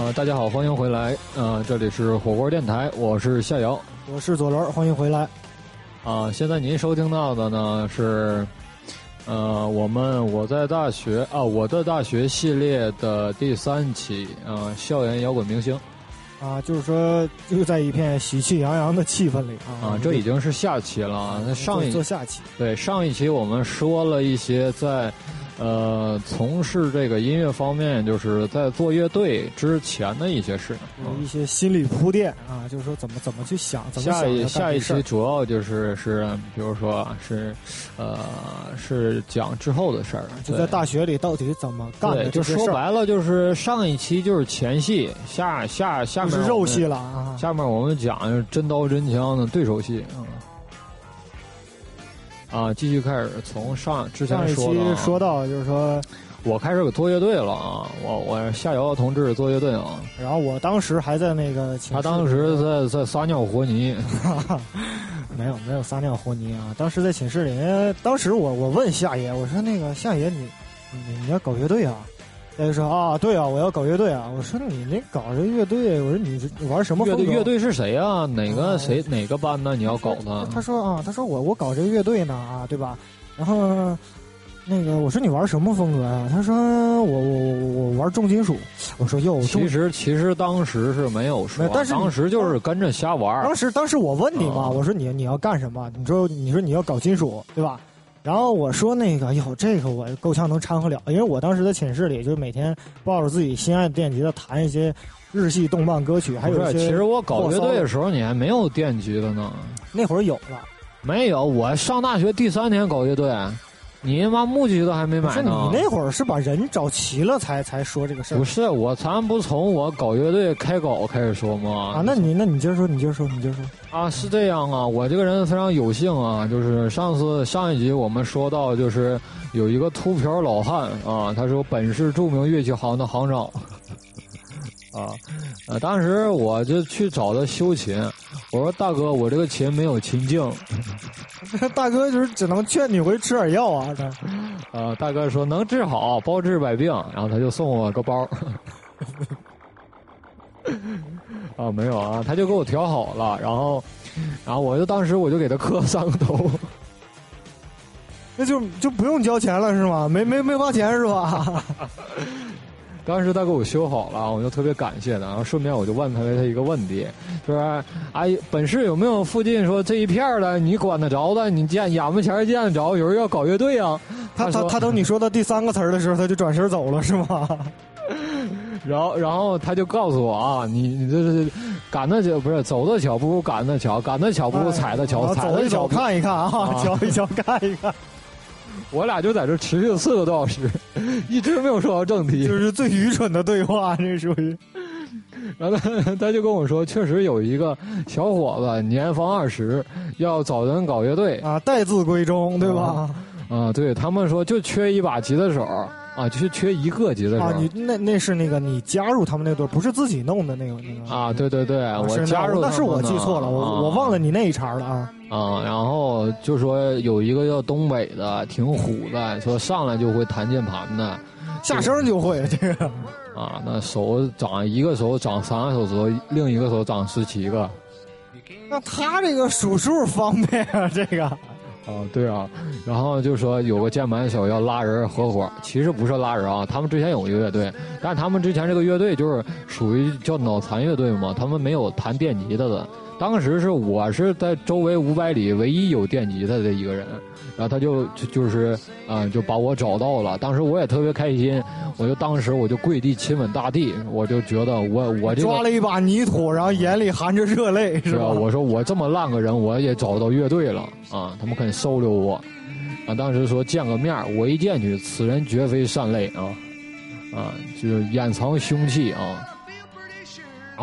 呃，大家好，欢迎回来。呃，这里是火锅电台，我是夏瑶，我是左轮，欢迎回来。啊，现在您收听到的呢是，呃，我们我在大学啊，我的大学系列的第三期呃，校园摇滚明星。啊，就是说，就在一片喜气洋洋的气氛里啊。啊，这已经是下期了。那上一做下期，对上一期我们说了一些在。呃，从事这个音乐方面，就是在做乐队之前的一些事，有一些心理铺垫啊，就是说怎么怎么去想，怎么下一下一期主要就是是，比如说是，呃，是讲之后的事儿，就在大学里到底怎么干的就说白了，就是上一期就是前戏，下下下面是肉戏了啊，下面我们讲真刀真枪的对手戏啊。啊，继续开始从上之前说的，说到就是说，我开始做乐队了啊，我我夏瑶同志做乐队啊，然后我当时还在那个，他当时在在撒尿和泥，没有没有撒尿和泥啊，当时在寝室里，当时我我问夏爷，我说那个夏爷你你你要搞乐队啊？他就说啊，对啊，我要搞乐队啊！我说你那搞这乐队，我说你玩什么乐队？乐队是谁啊？哪个谁哪个班呢？你要搞呢？他说啊，他说我我搞这个乐队呢啊，对吧？然后那个我说你玩什么风格呀？他说我我我我玩重金属。我说哟，其实其实当时是没有说，但是当时就是跟着瞎玩。当时当时我问你嘛，我说你你要干什么？你说你说你要搞金属对吧？然后我说那个哟，这个我够呛能掺和了，因为我当时在寝室里，就每天抱着自己心爱的电吉他弹一些日系动漫歌曲，还有一些。其实我搞乐队的时候，你还没有电吉他呢。那会儿有了。没有，我上大学第三年搞乐队。你他妈木吉都还没买呢！你那会儿是把人找齐了才才说这个事儿。不是我，咱不从我搞乐队开搞开始说吗？啊，那你那你接着说，你接着说，你接着说。啊，是这样啊，我这个人非常有幸啊，就是上次上一集我们说到，就是有一个秃瓢老汉啊，他是本市著名乐器行的行长。啊，呃，当时我就去找他修琴，我说大哥，我这个琴没有琴颈。大哥就是只能劝你回去吃点药啊。他，呃，大哥说能治好，包治百病，然后他就送我个包。啊，没有啊，他就给我调好了，然后，然后我就当时我就给他磕三个头。那就就不用交钱了是吗？没没没花钱是吧？当时他给我修好了，我就特别感谢他。然后顺便我就问他了他一个问题，就是阿姨，本市有没有附近说这一片的你管得着的？你见眼巴前见得着有人要搞乐队啊？他他他等你说到第三个词儿的时候，他就转身走了，是吗？然后然后他就告诉我啊，你你这是赶得巧不是走得巧不如赶得巧，赶得巧不如踩得巧，踩得巧看一看啊，瞧一瞧看一看。我俩就在这持续了四个多小时，一直没有说到正题，就是最愚蠢的对话，这属于。然后他他就跟我说，确实有一个小伙子年方二十，要找人搞乐队啊，待字闺中，对吧？啊，对他们说就缺一把吉他手。啊，就是缺一个吉他手。啊，你那那是那个你加入他们那队，不是自己弄的那个那个。啊，对对对，我加入那是我记错了，我我忘了你那一茬了啊。啊，然后就说有一个叫东北的，挺虎的，说上来就会弹键盘的，下声就会这个。啊，那手长一个手长三个手指头，另一个手长十七个。那他这个数数方便啊，这个。啊，对啊，然后就说有个键盘手要拉人合伙，其实不是拉人啊，他们之前有一个乐队，但他们之前这个乐队就是属于叫脑残乐队嘛，他们没有弹电吉他的。当时是我是在周围五百里唯一有电吉他的一个人，然后他就就就是嗯，就把我找到了。当时我也特别开心，我就当时我就跪地亲吻大地，我就觉得我我这抓了一把泥土，然后眼里含着热泪，是吧？我说我这么烂个人，我也找到乐队了啊！他们肯收留我啊！当时说见个面，我一见去，此人绝非善类啊啊，就是掩藏凶器啊。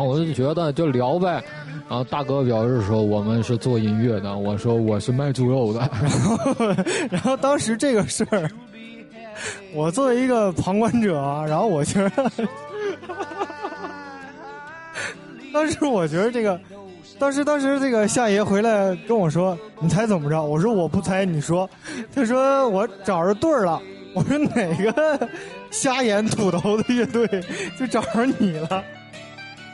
我就觉得就聊呗。然后大哥表示说我们是做音乐的，我说我是卖猪肉的。然后，然后当时这个事儿，我作为一个旁观者，然后我觉得，当时我觉得这个，当时当时这个夏爷回来跟我说：“你猜怎么着？”我说：“我不猜，你说。”他说：“我找着对儿了。”我说：“哪个 瞎眼土头的乐队就找着你了？”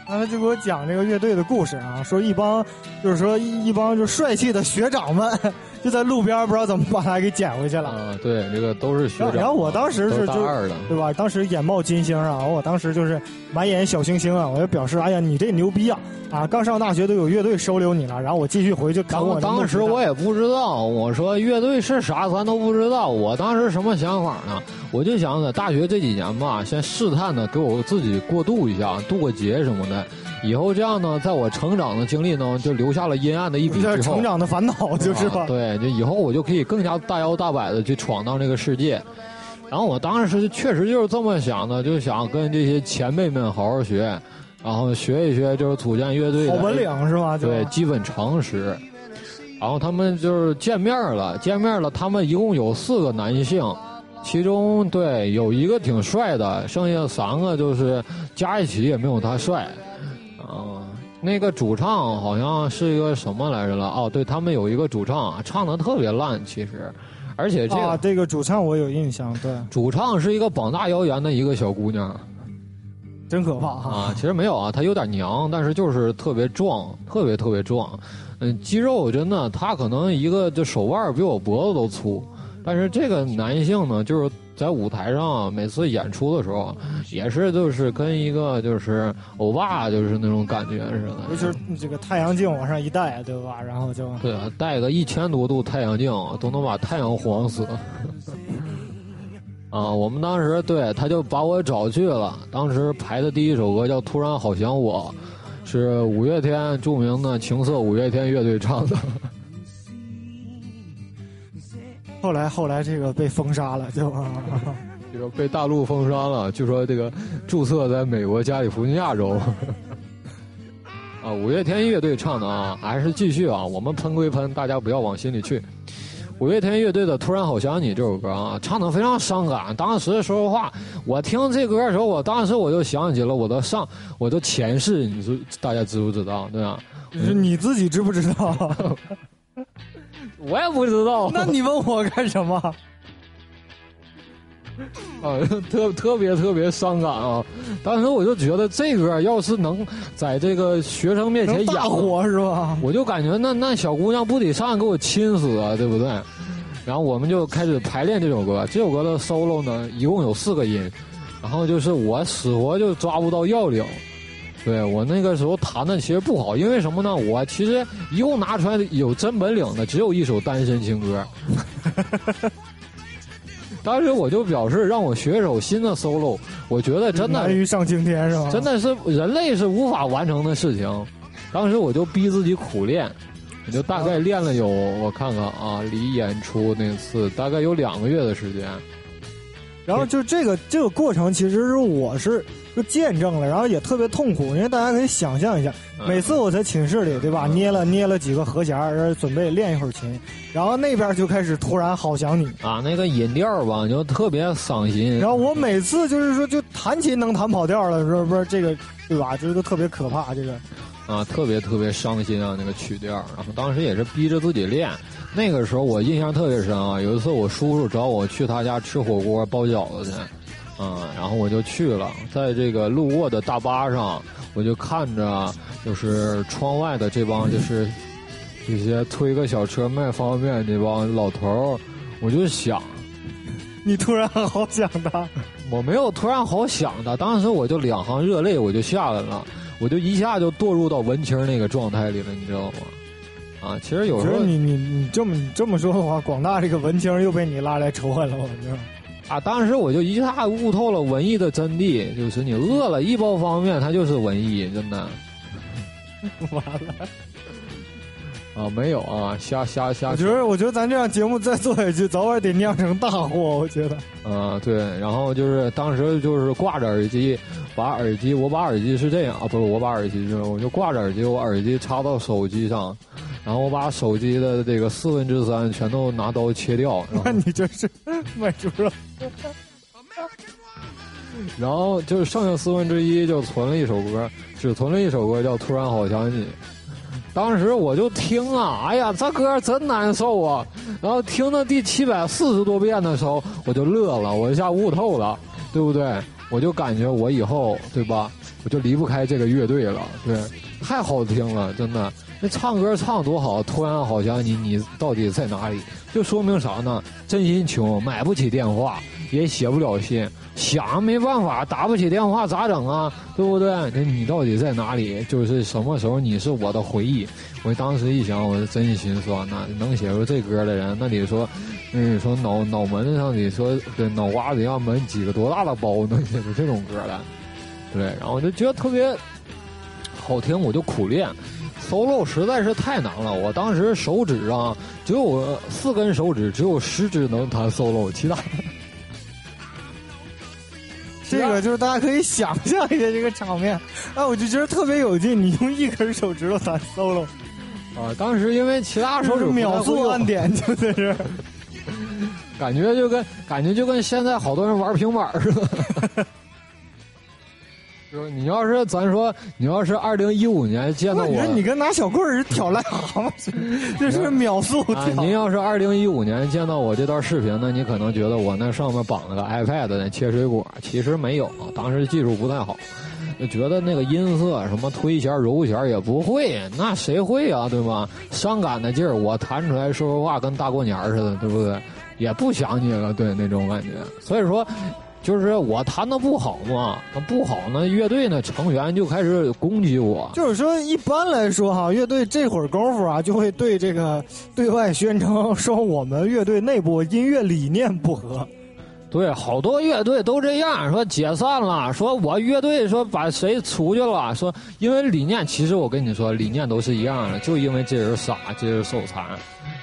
刚才就给我讲这个乐队的故事啊，说一帮就是说一帮就帅气的学长们就在路边不知道怎么把它给捡回去了。啊，对，这个都是学长。然后我当时是大二的，对吧？当时眼冒金星啊，我当时就是满眼小星星啊，我就表示，哎呀，你这牛逼啊！啊，刚上大学都有乐队收留你了，然后我继续回去看我。当时我也不知道，我说乐队是啥，咱都不知道。我当时什么想法呢？我就想在大学这几年吧，先试探的给我自己过渡一下，渡个劫什么的。以后这样呢，在我成长的经历呢，就留下了阴暗的一笔。成长的烦恼就是吧？对，就以后我就可以更加大摇大摆的去闯荡这个世界。然后我当时确实就是这么想的，就想跟这些前辈们好好学，然后学一学就是组建乐队好本领是吧？对，基本常识。然后他们就是见面了，见面了，他们一共有四个男性，其中对有一个挺帅的，剩下三个就是加一起也没有他帅。啊，那个主唱好像是一个什么来着了？哦，对他们有一个主唱，唱的特别烂，其实，而且这个这个主唱我有印象，对，主唱是一个膀大腰圆的一个小姑娘，真可怕啊！其实没有啊，她有点娘，但是就是特别壮，特别特别壮，嗯，肌肉真的，她可能一个就手腕比我脖子都粗，但是这个男性呢，就是。在舞台上，每次演出的时候，也是就是跟一个就是欧巴，就是那种感觉似的。就是这个太阳镜往上一戴，对吧？然后就对啊，戴个一千多度太阳镜都能把太阳晃死。啊，我们当时对他就把我找去了。当时排的第一首歌叫《突然好想我》，是五月天著名的情色五月天乐队唱的。后来，后来这个被封杀了，就 这个被大陆封杀了。据说这个注册在美国加利福尼亚州。啊，五月天乐队唱的啊，还是继续啊。我们喷归喷，大家不要往心里去。五月天乐队的《突然好想你》这首歌啊，唱的非常伤感。当时说实话，我听这歌的时候，我当时我就想起了我的上，我的前世。你说大家知不知道？对吧？是你自己知不知道？我也不知道，那你问我干什么？啊，特特别特别伤感啊！当时我就觉得这歌要是能在这个学生面前演火是吧？我就感觉那那小姑娘不得上来给我亲死啊，对不对？然后我们就开始排练这首歌。这首歌的 solo 呢，一共有四个音，然后就是我死活就抓不到要领。对我那个时候弹的其实不好，因为什么呢？我其实一共拿出来有真本领的只有一首单身情歌。当时我就表示让我学一首新的 solo，我觉得真的难于上青天是吧？真的是人类是无法完成的事情。当时我就逼自己苦练，我就大概练了有我看看啊，离演出那次大概有两个月的时间。然后就这个这个过程，其实是我是。就见证了，然后也特别痛苦，因为大家可以想象一下，每次我在寝室里，对吧，捏了捏了几个和弦，准备练一会儿琴，然后那边就开始突然好想你啊，那个音调吧，就特别伤心。然后我每次就是说，就弹琴能弹跑调了，是不是这个，对吧？这个特别可怕，这个啊，特别特别伤心啊，那个曲调。然后当时也是逼着自己练，那个时候我印象特别深啊，有一次我叔叔找我去他家吃火锅包饺子去。嗯，然后我就去了，在这个路过的大巴上，我就看着就是窗外的这帮就是这些推个小车卖方便面这帮老头儿，我就想，你突然好想他，我没有突然好想他，当时我就两行热泪我就下来了，我就一下就堕入到文青那个状态里了，你知道吗？啊，其实有时候你你你这么这么说的话，广大这个文青又被你拉来仇恨了，我觉得。啊！当时我就一下悟透了文艺的真谛，就是你饿了一包方便面，它就是文艺，真的。完了。啊，没有啊，瞎瞎瞎。我觉得，我觉得咱这样节目再做下去，早晚得酿成大祸。我觉得。啊，对，然后就是当时就是挂着耳机，把耳机，我把耳机是这样啊，不是我把耳机是，我就挂着耳机，我耳机插到手机上。然后我把手机的这个四分之三全都拿刀切掉。那 你这是卖猪肉？然后就是剩下四分之一就存了一首歌，只存了一首歌叫《突然好想你》。当时我就听啊，哎呀，这歌真难受啊！然后听到第七百四十多遍的时候，我就乐了，我一下悟透了，对不对？我就感觉我以后对吧，我就离不开这个乐队了。对，太好听了，真的。那唱歌唱多好，突然好像你你到底在哪里？就说明啥呢？真心穷，买不起电话，也写不了信，想没办法，打不起电话咋整啊？对不对？那你到底在哪里？就是什么时候你是我的回忆？我当时一想，我是真心酸呐。能写出这歌的人，那你说，嗯，说脑脑门子上你说对脑瓜子要门几个多大的包能写出这种歌来？对，然后我就觉得特别好听，我就苦练。Solo 实在是太难了，我当时手指啊，只有四根手指，只有十指能弹 solo，其他。这个就是大家可以想象一下这个场面，哎，我就觉得特别有劲。你用一根手指头弹 solo，啊，当时因为其他手指秒速按点 就在这，感觉就跟感觉就跟现在好多人玩平板似的。你要是咱说，你要是二零一五年见到我，你跟拿小棍儿挑癞蛤蟆似的，这是秒速啊！您要是二零一五年见到我这段视频呢，你可能觉得我那上面绑了个 iPad 在切水果，其实没有，当时技术不太好，觉得那个音色什么推弦揉弦也不会，那谁会啊？对吧？伤感的劲儿，我弹出来说说话跟大过年似的，对不对？也不想你了，对那种感觉，所以说。就是我弹的不好嘛，不好呢，乐队呢成员就开始攻击我。就是说，一般来说哈，乐队这会儿功夫啊，就会对这个对外宣称说我们乐队内部音乐理念不合。对，好多乐队都这样说解散了，说我乐队说把谁出去了，说因为理念，其实我跟你说，理念都是一样的，就因为这人傻，这人手残。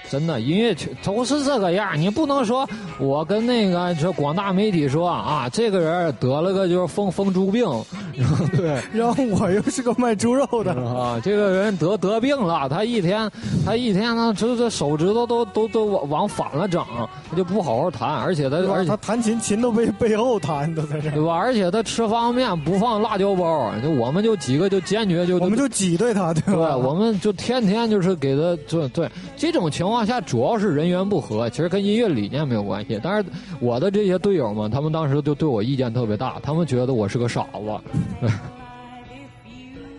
真的，音乐圈都是这个样你不能说我跟那个这广大媒体说啊，这个人得了个就是疯疯猪病，对，然后我又是个卖猪肉的 啊，这个人得得病了，他一天他一天呢，这这手指头都都都往往反了整，他就不好好弹，而且他而且他弹琴琴都被背后弹都在这，对吧？而且他吃方便面不放辣椒包，就我们就几个就坚决就我们就挤兑他，对吧？我们就天天就是给他就对这种情况。下主要是人员不和，其实跟音乐理念没有关系。但是我的这些队友们，他们当时就对我意见特别大，他们觉得我是个傻子，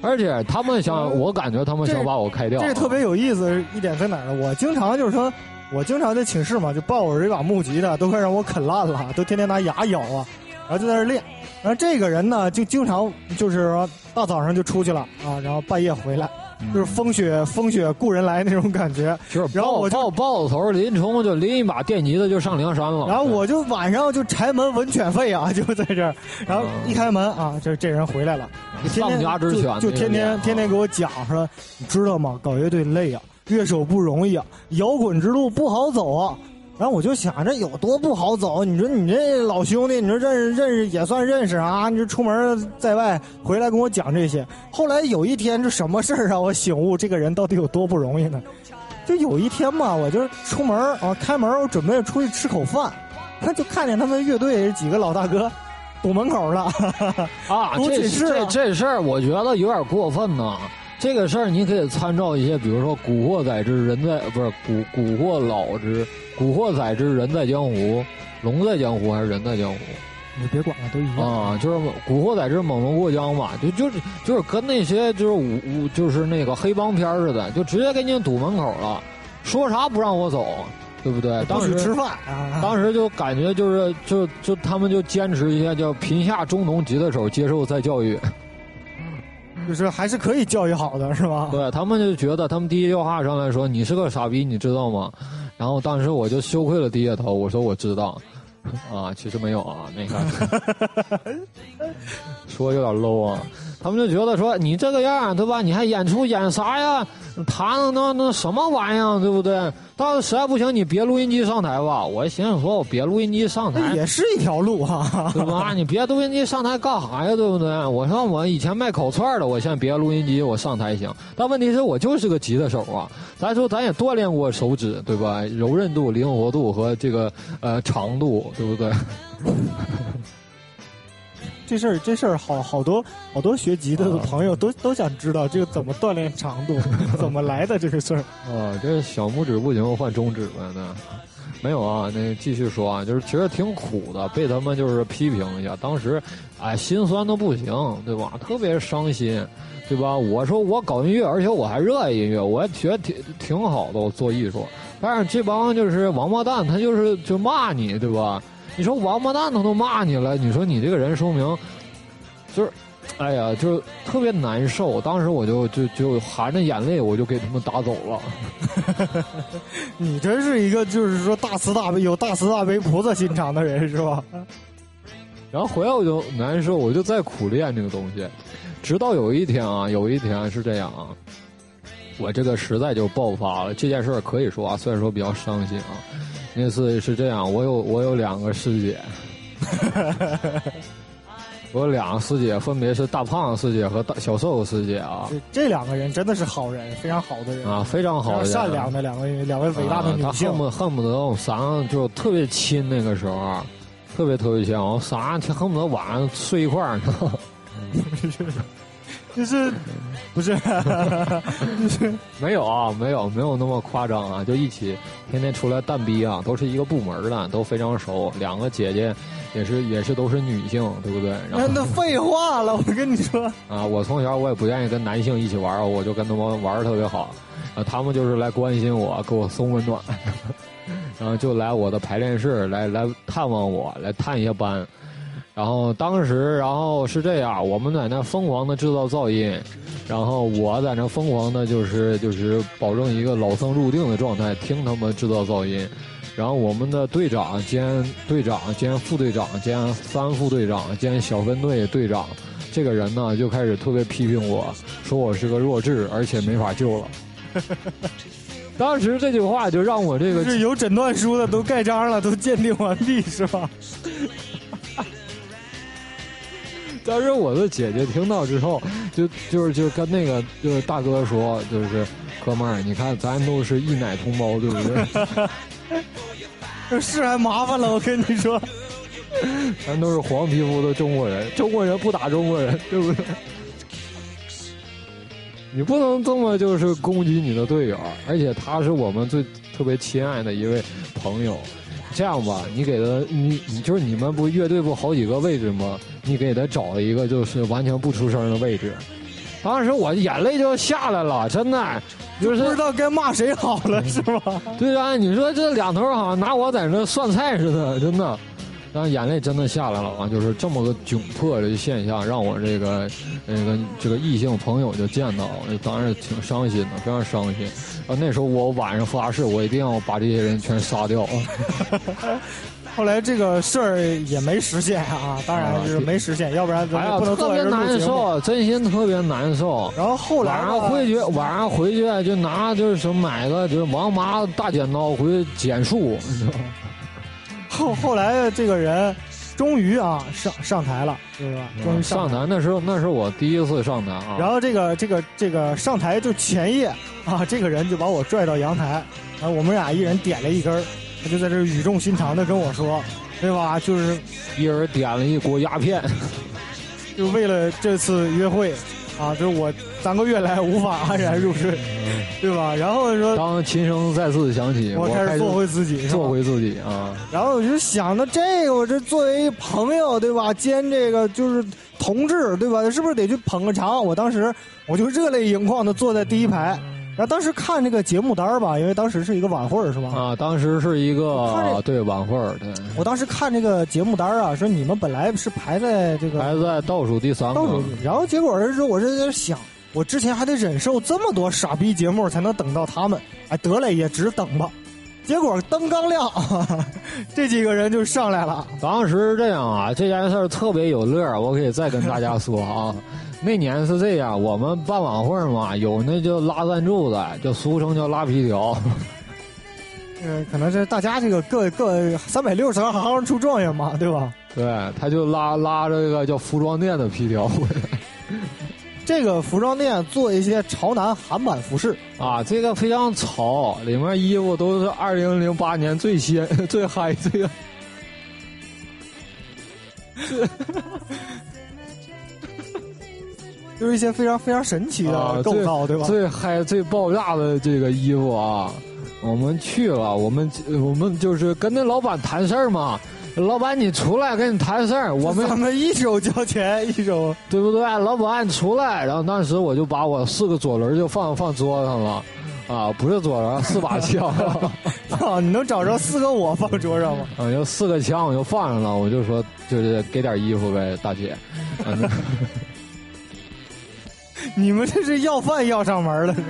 而且他们想，我感觉他们想把我开掉。这特别有意思一点在哪呢？我经常就是说，我经常在寝室嘛，就抱着这把木吉他，都快让我啃烂了，都天天拿牙咬啊，然后就在那练。然后这个人呢，就经常就是说大早上就出去了啊，然后半夜回来。就是风雪风雪故人来那种感觉，然后我抱抱子头林冲就拎一把电吉他就上梁山了。然后我就晚上就柴门闻犬吠啊，就在这儿。然后一开门啊，这这人回来了，丧家之犬，就天天天天给我讲说，你知道吗？搞乐队累啊，乐手不容易啊，摇滚之路不好走啊。然后我就想着有多不好走，你说你这老兄弟，你说认识认识也算认识啊，你这出门在外回来跟我讲这些。后来有一天，这什么事儿让我醒悟，这个人到底有多不容易呢？就有一天嘛，我就出门啊，开门，我准备出去吃口饭，他就看见他们乐队几个老大哥堵门口了。啊，这这这事儿我觉得有点过分呢。这个事儿你可以参照一些，比如说《古惑仔之人在》不是《古古惑老之》。古惑仔之人在江湖，龙在江湖还是人在江湖？你别管了，都一样啊。就是古惑仔之猛龙过江嘛，就就是就是跟那些就是武武就是那个黑帮片似的，就直接给你堵门口了，说啥不让我走，对不对？当时吃饭，当时就感觉就是就就他们就坚持一下，叫贫下中农吉他手接受再教育，就是还是可以教育好的，是吧？对他们就觉得他们第一句话上来说你是个傻逼，你知道吗？然后当时我就羞愧的低下头，我说我知道，啊，其实没有啊，那个 说有点 low 啊。他们就觉得说你这个样对吧？你还演出演啥呀？弹那那什么玩意儿，对不对？到实在不行，你别录音机上台吧。我寻思说，我别录音机上台也是一条路哈，对吧？你别录音机上台干啥呀？对不对？我说我以前卖烤串的，我现在别录音机，我上台行。但问题是我就是个吉他手啊。咱说咱也锻炼过手指，对吧？柔韧度、灵活度和这个呃长度，对不对？这事儿，这事儿，好好多好多学吉他的朋友都都想知道这个怎么锻炼长度，怎么来的这个事儿。啊，这小拇指不行，换中指了呢。没有啊，那继续说啊，就是其实挺苦的，被他们就是批评一下，当时哎心酸的不行，对吧？特别伤心，对吧？我说我搞音乐，而且我还热爱音乐，我觉得挺挺好的，我做艺术。但是这帮就是王八蛋，他就是就骂你，对吧？你说王八蛋他都骂你了，你说你这个人说明就是。哎呀，就特别难受。当时我就就就含着眼泪，我就给他们打走了。你真是一个就是说大慈大悲、有大慈大悲菩萨心肠的人，是吧？然后回来我就难受，我就在苦练这个东西。直到有一天啊，有一天是这样啊，我这个实在就爆发了。这件事可以说啊，虽然说比较伤心啊。那次是这样，我有我有两个师姐。我有两个师姐分别是大胖师姐和大小瘦师姐啊，这两个人真的是好人，非常好的人啊，非常好、善良的两位两位伟大的女性。他恨不恨不得我上就特别亲那个时候，特别特别亲，我仨恨不得晚上睡一块儿呢。就是不是？就是没有啊，没有没有那么夸张啊，就一起天天出来蛋逼啊，都是一个部门的，都非常熟，两个姐姐。也是也是都是女性，对不对？那那废话了，我跟你说啊，我从小我也不愿意跟男性一起玩，我就跟他们玩的特别好，啊，他们就是来关心我，给我送温暖，然后就来我的排练室来来探望我，来探一下班，然后当时然后是这样，我们在那疯狂的制造噪音，然后我在那疯狂的就是就是保证一个老僧入定的状态，听他们制造噪音。然后我们的队长兼队长兼副队长兼三副队长兼小分队队长，这个人呢就开始特别批评我，说我是个弱智，而且没法救了。当时这句话就让我这个是有诊断书的都盖章了，都鉴定完毕是吧？当时我的姐姐听到之后，就就是就跟那个就是大哥说，就是哥们儿，你看咱都是一奶同胞，对不对？这事还麻烦了，我跟你说，咱都是黄皮肤的中国人，中国人不打中国人，对不对？你不能这么就是攻击你的队友，而且他是我们最特别亲爱的一位朋友。这样吧，你给他，你你就是你们不乐队不好几个位置吗？你给他找一个就是完全不出声的位置。当时我眼泪就下来了，真的。就是不知道该骂谁好了，是吧？对啊，你说这两头好像拿我在那涮菜似的，真的，然后眼泪真的下来了啊！就是这么个窘迫的现象，让我这个那个这个异性朋友就见到，当然挺伤心的，非常伤心。啊，那时候我晚上发誓，我一定要把这些人全杀掉。后来这个事儿也没实现啊，当然是没实现，要不然咱不能特别难受，真心特别难受。然后后来晚上回去，晚上回去就拿就是说买个就是王麻大剪刀回去剪树。后后来这个人终于啊上上台了，对吧？终于上台。那时候那是我第一次上台啊。然后这个这个这个上台就前夜啊，这个人就把我拽到阳台，然后我们俩一人点了一根。他就在这语重心长的跟我说，对吧？就是一人点了一锅鸦片，就为了这次约会，啊，就是我三个月来无法安然入睡，对吧？然后说，当琴声再次响起，我开始做回自己，做回自己啊。然后我就想到这个，我这作为朋友，对吧？兼这个就是同志，对吧？是不是得去捧个场？我当时我就热泪盈眶的坐在第一排。然后当时看这个节目单吧，因为当时是一个晚会是吧？啊，当时是一个对晚会对。我当时看这个节目单啊，说你们本来是排在这个排在倒数第三个，然后结果是说，我是在想，我之前还得忍受这么多傻逼节目才能等到他们，哎，得嘞也只等吧。结果灯刚亮，这几个人就上来了。当时这样啊，这件事特别有乐我可以再跟大家说啊。那年是这样，我们办晚会嘛，有那叫拉赞助的，就俗称叫拉皮条。嗯，可能是大家这个各各三百六十行，行出状元嘛，对吧？对，他就拉拉这个叫服装店的皮条回来。这个服装店做一些潮男韩版服饰啊，这个非常潮，里面衣服都是二零零八年最新、最嗨这个。就是一些非常非常神奇的构造，对吧？最嗨、最爆炸的这个衣服啊，我们去了，我们我们就是跟那老板谈事儿嘛。老板，你出来跟你谈事儿，我们咱们一手交钱，一手对不对？老板，你出来。然后当时我就把我四个左轮就放放桌上了，啊，不是左轮，四把枪。啊，你能找着四个我放桌上吗？啊，就四个枪我就放上了，我就说就是给点衣服呗，大姐。你们这是要饭要上门了是吧？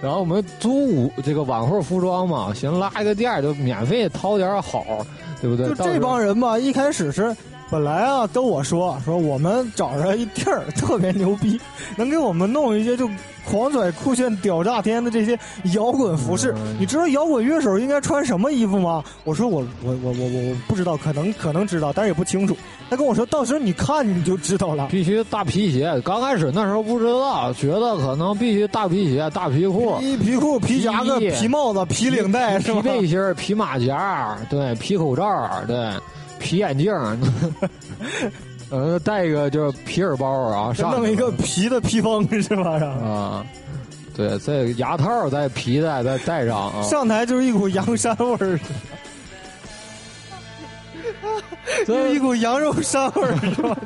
然后我们租舞这个晚会服装嘛，行拉一个店就免费掏点好。对不对？就这帮人吧，一开始是本来啊跟我说说我们找着一地儿特别牛逼，能给我们弄一些就狂拽酷炫屌炸天的这些摇滚服饰。你知道摇滚乐手应该穿什么衣服吗？我说我我我我我我不知道，可能可能知道，但是也不清楚。他跟我说到时候你看你就知道了。必须大皮鞋，刚开始那时候不知道，觉得可能必须大皮鞋、大皮裤、皮皮裤、皮夹克、皮帽子、皮领带、皮背心、皮马甲，对，皮口罩，对。皮眼镜，呃，带一个就是皮耳包啊，上弄一个皮的披风是吧？啊，对，这牙套再皮带再戴上啊。上台就是一股羊 膻味儿，这一股羊肉膻味儿是吧？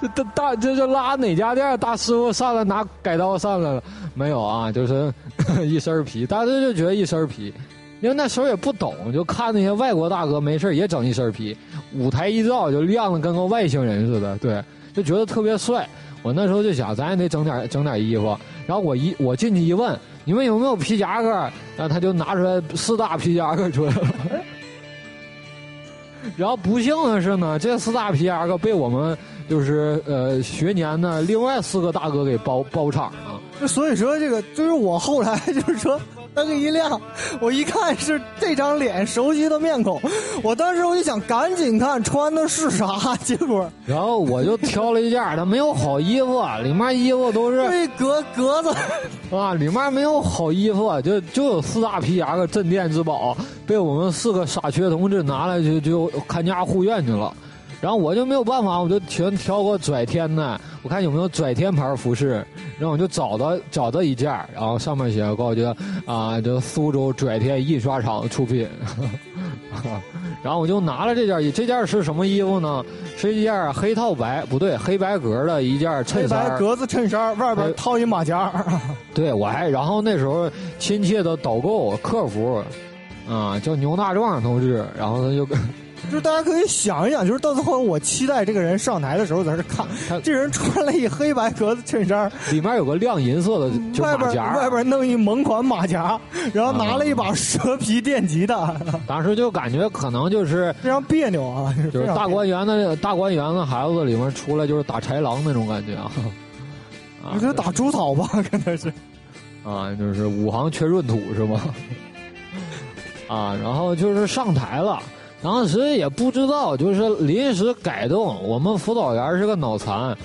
这大大这就拉哪家店大师傅上来拿改刀上来了没有啊？就是一身皮，大家就觉得一身皮。因为那时候也不懂，就看那些外国大哥没事也整一身皮，舞台一照就亮的跟个外星人似的，对，就觉得特别帅。我那时候就想，咱也得整点整点衣服。然后我一我进去一问，你们有没有皮夹克？然后他就拿出来四大皮夹克出来了。然后不幸的是呢，这四大皮夹克被我们就是呃学年的另外四个大哥给包包场了。就所以说，这个就是我后来就是说。灯一亮，我一看是这张脸熟悉的面孔，我当时我就想赶紧看穿的是啥，结果然后我就挑了一件，他没有好衣服，里面衣服都是 对格格子 啊，里面没有好衣服，就就有四大皮夹克镇店之宝，被我们四个傻缺同志拿来就就看家护院去了。然后我就没有办法，我就全挑个拽天的，我看有没有拽天牌服饰，然后我就找到找到一件，然后上面写着告诉啊，这苏州拽天印刷厂出品，然后我就拿了这件衣，这件是什么衣服呢？是一件黑套白不对，黑白格的一件衬衫，白格子衬衫，外边套一马甲。对，我还然后那时候亲切的导购客服，啊，叫牛大壮同志，然后他就。就是大家可以想一想，就是到最后我期待这个人上台的时候在这看，这人穿了一黑白格子衬衫，里面有个亮银色的外边外边弄一萌款马甲，然后拿了一把蛇皮电吉他。当时就感觉可能就是非常别扭啊，就是大观园的大观园的孩子里面出来就是打豺狼那种感觉啊。你这打猪草吧，可能是。啊，就是五行缺闰土是吗？啊，然后就是上台了。当时也不知道，就是临时改动。我们辅导员是个脑残，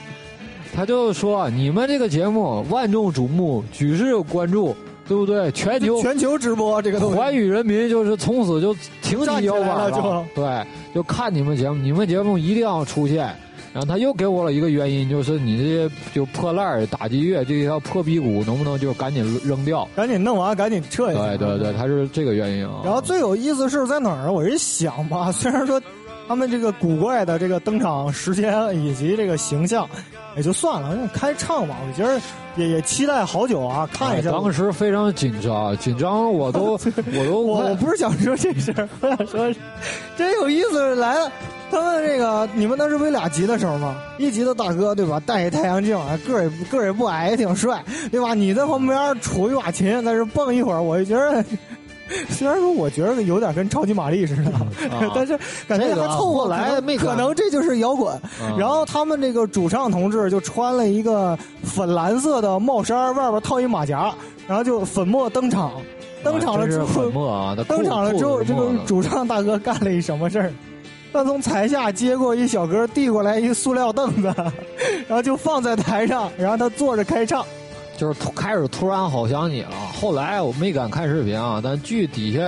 他就说：“你们这个节目万众瞩目，举世关注，对不对？全球全球直播这个东西，寰宇人民就是从此就挺起腰板了，就对，就看你们节目，你们节目一定要出现。”然后他又给我了一个原因，就是你这些就破烂打击乐这一套破逼鼓，能不能就赶紧扔掉？赶紧弄完，赶紧撤一下。对对对，他是这个原因啊。然后最有意思是在哪儿？我一想吧，虽然说他们这个古怪的这个登场时间以及这个形象也就算了，开唱吧，我觉得也也期待好久啊，看一下。当时非常紧张，紧张我都 我都我我不是想说这事儿，我想说真有意思来了。他们这个，你们那是 V 俩级的时候吗？一级的大哥对吧？戴一太阳镜，个儿也个儿也不矮，也挺帅，对吧？你在旁边杵一把琴，在这蹦一会儿，我就觉得，虽然说我觉得有点跟超级玛丽似的，但是感觉还凑合来，可能这就是摇滚。然后他们这个主唱同志就穿了一个粉蓝色的帽衫，外边套一马甲，然后就粉墨登场。登场了之后，登场了之后，这个主唱大哥干了一什么事儿？他从台下接过一小哥递过来一塑料凳子，然后就放在台上，然后他坐着开唱。就是开始突然好想你了，后来我没敢看视频啊，但据底下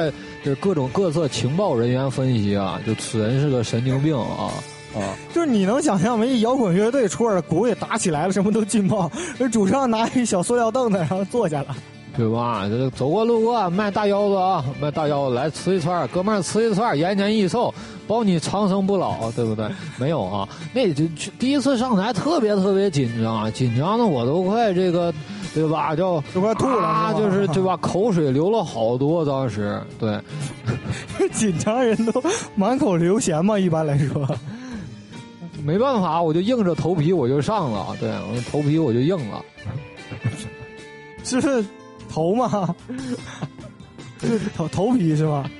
就是各种各色情报人员分析啊，就此人是个神经病啊啊！就是你能想象吗？一摇滚乐队出来，鼓也打起来了，什么都劲爆，这主唱拿一小塑料凳子，然后坐下了。对吧？这走过路过卖大腰子啊，卖大腰子来吃一串，哥们儿吃一串，延年益寿，保你长生不老，对不对？没有啊，那就第一次上台特别特别紧张，紧张的我都快这个，对吧？就都快吐了，啊，就是对吧？口水流了好多，当时对，紧张人都满口流涎嘛，一般来说。没办法，我就硬着头皮我就上了，对，我头皮我就硬了，就 是头吗？是 头头皮是吧？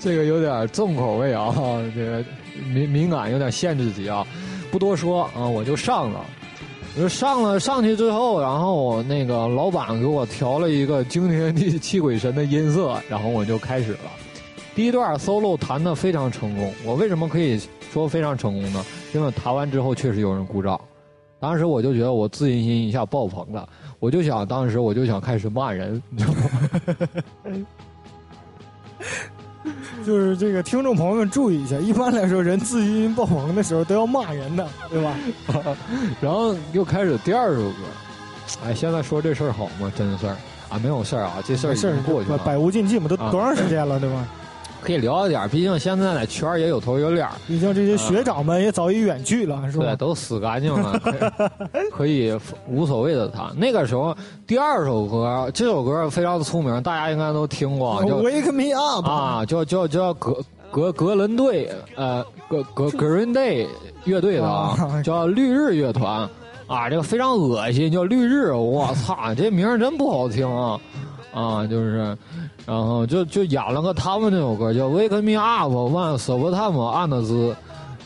这个有点重口味啊，这个敏敏感有点限制级啊，不多说啊，我就上了，我就上了上去之后，然后我那个老板给我调了一个惊天地泣鬼神的音色，然后我就开始了。第一段 solo 弹的非常成功，我为什么可以？说非常成功呢，因为弹完之后确实有人鼓掌，当时我就觉得我自信心一下爆棚了，我就想当时我就想开始骂人，你知道吗？就是这个听众朋友们注意一下，一般来说人自信心爆棚的时候都要骂人的，对吧？然后又开始第二首歌，哎，现在说这事儿好吗？真事儿啊，没有事儿啊，这事儿已经过去了，百无禁忌嘛，都多长时间了，对吧？可以聊一点，毕竟现在在圈儿也有头有脸儿。毕竟这些学长们也早已远去了，是吧？对，都死干净了，可以无所谓的谈。那个时候第二首歌，这首歌非常的出名，大家应该都听过，叫《Wake Me Up》啊，叫叫叫格格格伦队，呃，格格 Green Day 乐队的啊，叫绿日乐团啊，这个非常恶心，叫绿日，我操，这名真不好听啊啊，就是。然后就就演了个他们那首歌叫《Wake Me Up When September Ends》，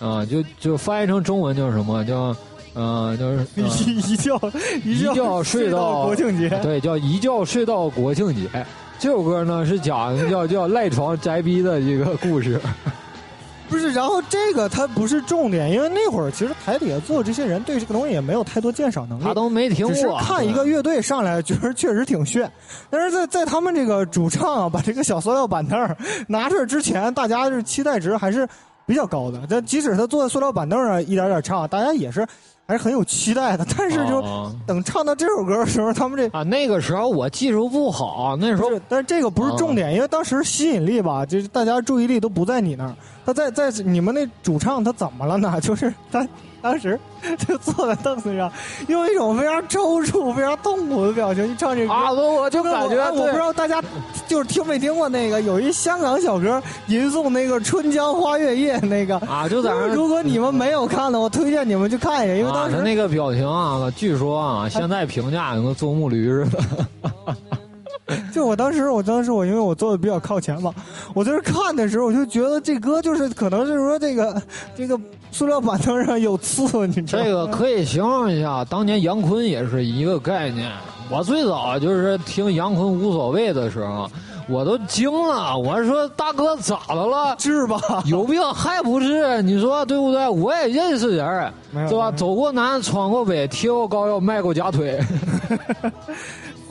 啊，就就翻译成中文叫什么？叫嗯，就是一一觉一觉睡到国庆节，对，叫一觉睡到国庆节。这首歌呢是讲叫叫赖床宅逼的一个故事。不是，然后这个它不是重点，因为那会儿其实台底下坐这些人对这个东西也没有太多鉴赏能力，他都没听过。只是看一个乐队上来，觉得确实挺炫。但是在在他们这个主唱把这个小塑料板凳拿出来之前，大家是期待值还是比较高的。但即使他坐在塑料板凳上一点点唱，大家也是。还是很有期待的，但是就等唱到这首歌的时候，他们这啊那个时候我技术不好，那时候但是这个不是重点，因为当时吸引力吧，就是大家注意力都不在你那儿，他在在你们那主唱他怎么了呢？就是他。当时 就坐在凳子上，用一种非常抽搐、非常痛苦的表情去唱这歌。啊，我我就感觉，我不知道大家就是听没听过那个，有一香港小哥吟诵那个《春江花月夜》那个。啊，就在那。如果你们没有看的，我推荐你们去看一下，因为当时那个表情啊，据说啊，现在评价跟坐木驴似的。就我当时，我当时我因为我坐的比较靠前嘛，我在这看的时候，我就觉得这歌就是可能就是说这个这个塑料板凳上有刺，你知道吗这个可以形容一下，当年杨坤也是一个概念。我最早就是听杨坤无所谓的时候，我都惊了。我说大哥咋的了？治吧，有病还不治？你说对不对？我也认识人，是吧？走过南，闯过北，贴过膏药，迈过假腿。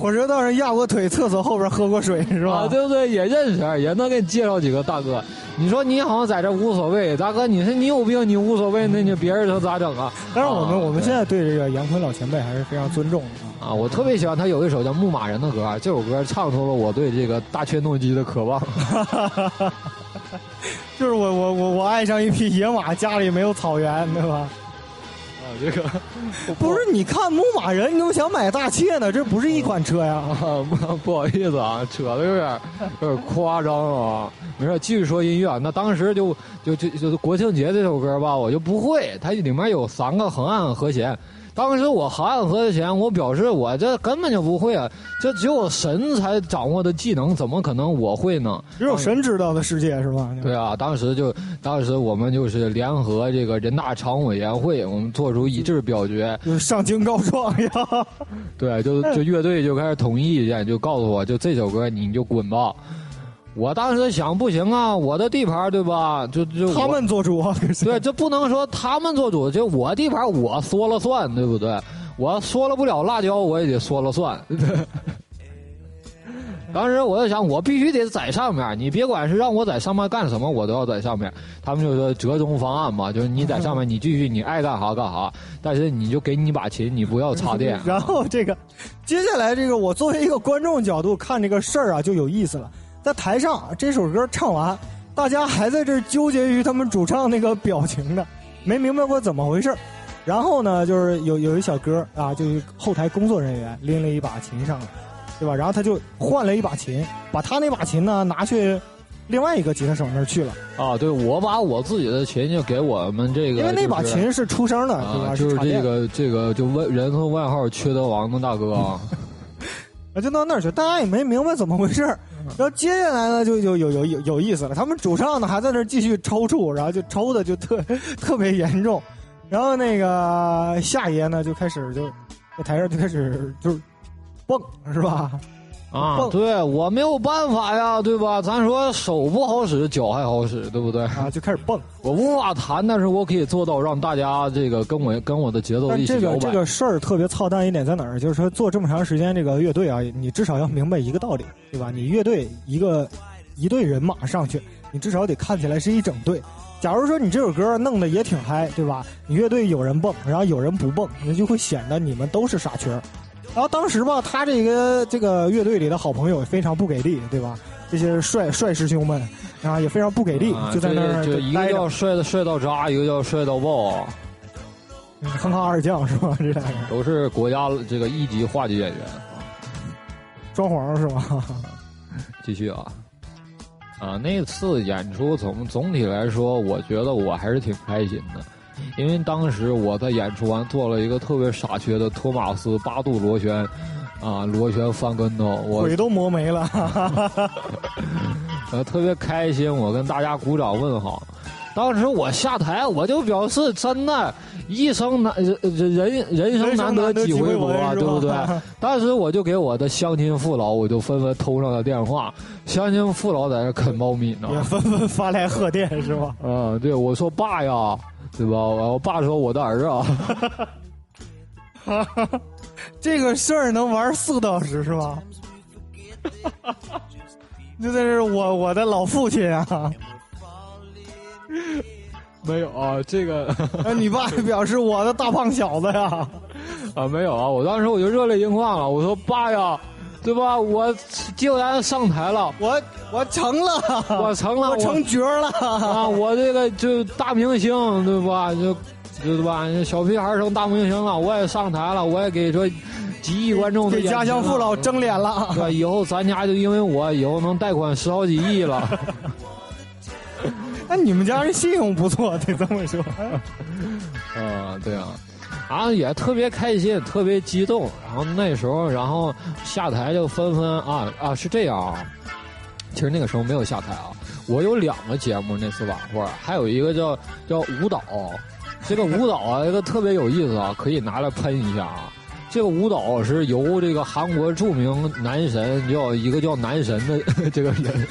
火车道是压过腿，厕所后边喝过水，是吧？对不对？也认识，也能给你介绍几个大哥。你说你好像在这无所谓，大哥，你说你有病，你无所谓，那你别人他咋整啊？但是我们我们现在对这个杨坤老前辈还是非常尊重的啊！我特别喜欢他有一首叫《牧马人》的歌，这首歌唱出了我对这个大切诺基的渴望。就是我我我我爱上一匹野马，家里没有草原，对吧？这个 不是你看牧马人，你怎么想买大切呢？这不是一款车呀！不不好意思啊，扯的有点有点夸张啊。没事，继续说音乐。那当时就就就就国庆节这首歌吧，我就不会。它里面有三个横按和弦。当时我和按和弦，我表示我这根本就不会啊！这只有神才掌握的技能，怎么可能我会呢？只有神知道的世界是吧？对啊，当时就当时我们就是联合这个人大常委员会，我们做出一致表决，就上京告状呀！对，就就乐队就开始统一意见，就告诉我就这首歌你就滚吧。我当时想不行啊，我的地盘对吧？就就他们做主，对，这不能说他们做主，就我地盘我说了算，对不对？我说了不了辣椒，我也得说了算。当时我就想，我必须得在上面，你别管是让我在上面干什么，我都要在上面。他们就说折中方案嘛，就是你在上面，你继续你爱干啥干啥，但是你就给你把琴，你不要插电。然后这个，接下来这个我作为一个观众角度看这个事儿啊，就有意思了。在台上这首歌唱完，大家还在这纠结于他们主唱那个表情呢，没明白过怎么回事然后呢，就是有有一小哥啊，就后台工作人员拎了一把琴上来。对吧？然后他就换了一把琴，把他那把琴呢拿去另外一个吉他手那儿去了。啊，对，我把我自己的琴就给我们这个，因为那把琴是出声的，对吧？就是这个这个就外人送外号“缺德王”的大哥 啊，就到那儿去，大家也没明白怎么回事然后接下来呢，就就有有有有意思了，他们主唱呢还在那继续抽搐，然后就抽的就特特别严重。然后那个夏爷呢就开始就在台上就开始就是。蹦是吧？啊，对我没有办法呀，对吧？咱说手不好使，脚还好使，对不对？啊，就开始蹦。我无法弹，但是我可以做到让大家这个跟我跟我的节奏一起这个这个事儿特别操蛋一点在哪儿？就是说做这么长时间这个乐队啊，你至少要明白一个道理，对吧？你乐队一个一队人马上去，你至少得看起来是一整队。假如说你这首歌弄得也挺嗨，对吧？你乐队有人蹦，然后有人不蹦，那就会显得你们都是傻缺。然后当时吧，他这个这个乐队里的好朋友也非常不给力，对吧？这些帅帅师兄们啊也非常不给力，就在那儿就一个叫帅的帅到渣，一个叫帅到爆，哼哼二将是吧？这俩人都是国家这个一级话剧演员，装潢是吧？继续啊啊！那次演出总总体来说，我觉得我还是挺开心的。因为当时我在演出完做了一个特别傻缺的托马斯八度螺旋，啊，螺旋翻跟头，我腿都磨没了，呃，特别开心，我跟大家鼓掌问好。当时我下台，我就表示真的，一生难人人人生难得几回搏，对不对？当时我就给我的乡亲父老，我就纷纷通上了电话，乡亲父老在那啃苞米呢，也纷纷发来贺电，是吧？嗯，对，我说爸呀。对吧？我爸说我的儿子啊，这个事儿能玩四个多小时是吧？那这是我我的老父亲啊，没有啊，这个，你爸表示我的大胖小子呀，啊没有啊，我当时我就热泪盈眶了，我说爸呀。对吧？我既然上台了，我我成了，我成了，我成角了啊！我这个就大明星，对吧？就对吧？小屁孩成大明星了，我也上台了，我也给说几亿观众给家乡父老争脸了，对吧？以后咱家就因为我以后能贷款十好几亿了。那你们家人信用不错，得这么说。啊，对啊。啊，也特别开心，特别激动。然后那时候，然后下台就纷纷啊啊，是这样啊。其实那个时候没有下台啊。我有两个节目那次晚会，还有一个叫叫舞蹈。这个舞蹈啊，一个特别有意思啊，可以拿来喷一下啊。这个舞蹈是由这个韩国著名男神叫一个叫男神的这个人。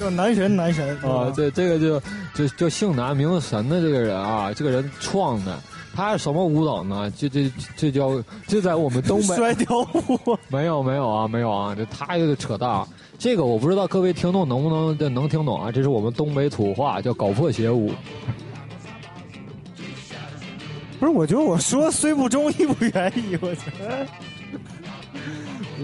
叫男神，男神啊！这这个就就就姓男名神的这个人啊，这个人创的，他是什么舞蹈呢？这这这叫就在我们东北摔跤舞？没有没有啊，没有啊，这他有点扯淡。这个我不知道各位听众能不能这能听懂啊？这是我们东北土话，叫搞破鞋舞。不是，我觉得我说虽不中意不愿意，我觉得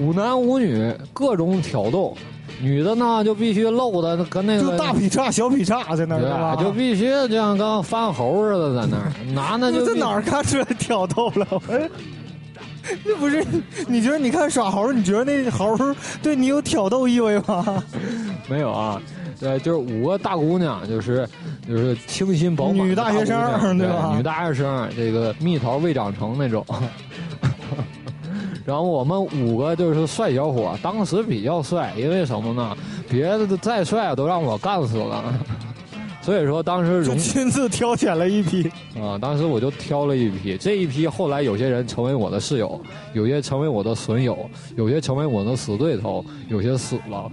五男五女各种挑逗。女的呢，就必须露的跟那个就大劈叉、小劈叉在那儿，吧？就必须就像，跟翻猴似的在那儿。男的就 在哪儿看出来挑逗了？那不是？你觉得你看耍猴，你觉得那猴对你有挑逗意味吗？没有啊，对，就是五个大姑娘，就是就是清新饱满女大学生，对吧？女大学生，这个蜜桃未长成那种。然后我们五个就是帅小伙，当时比较帅，因为什么呢？别的再帅都让我干死了。所以说当时就亲自挑选了一批啊，当时我就挑了一批，这一批后来有些人成为我的室友，有些成为我的损友，有些成为我的死对头，有些死了。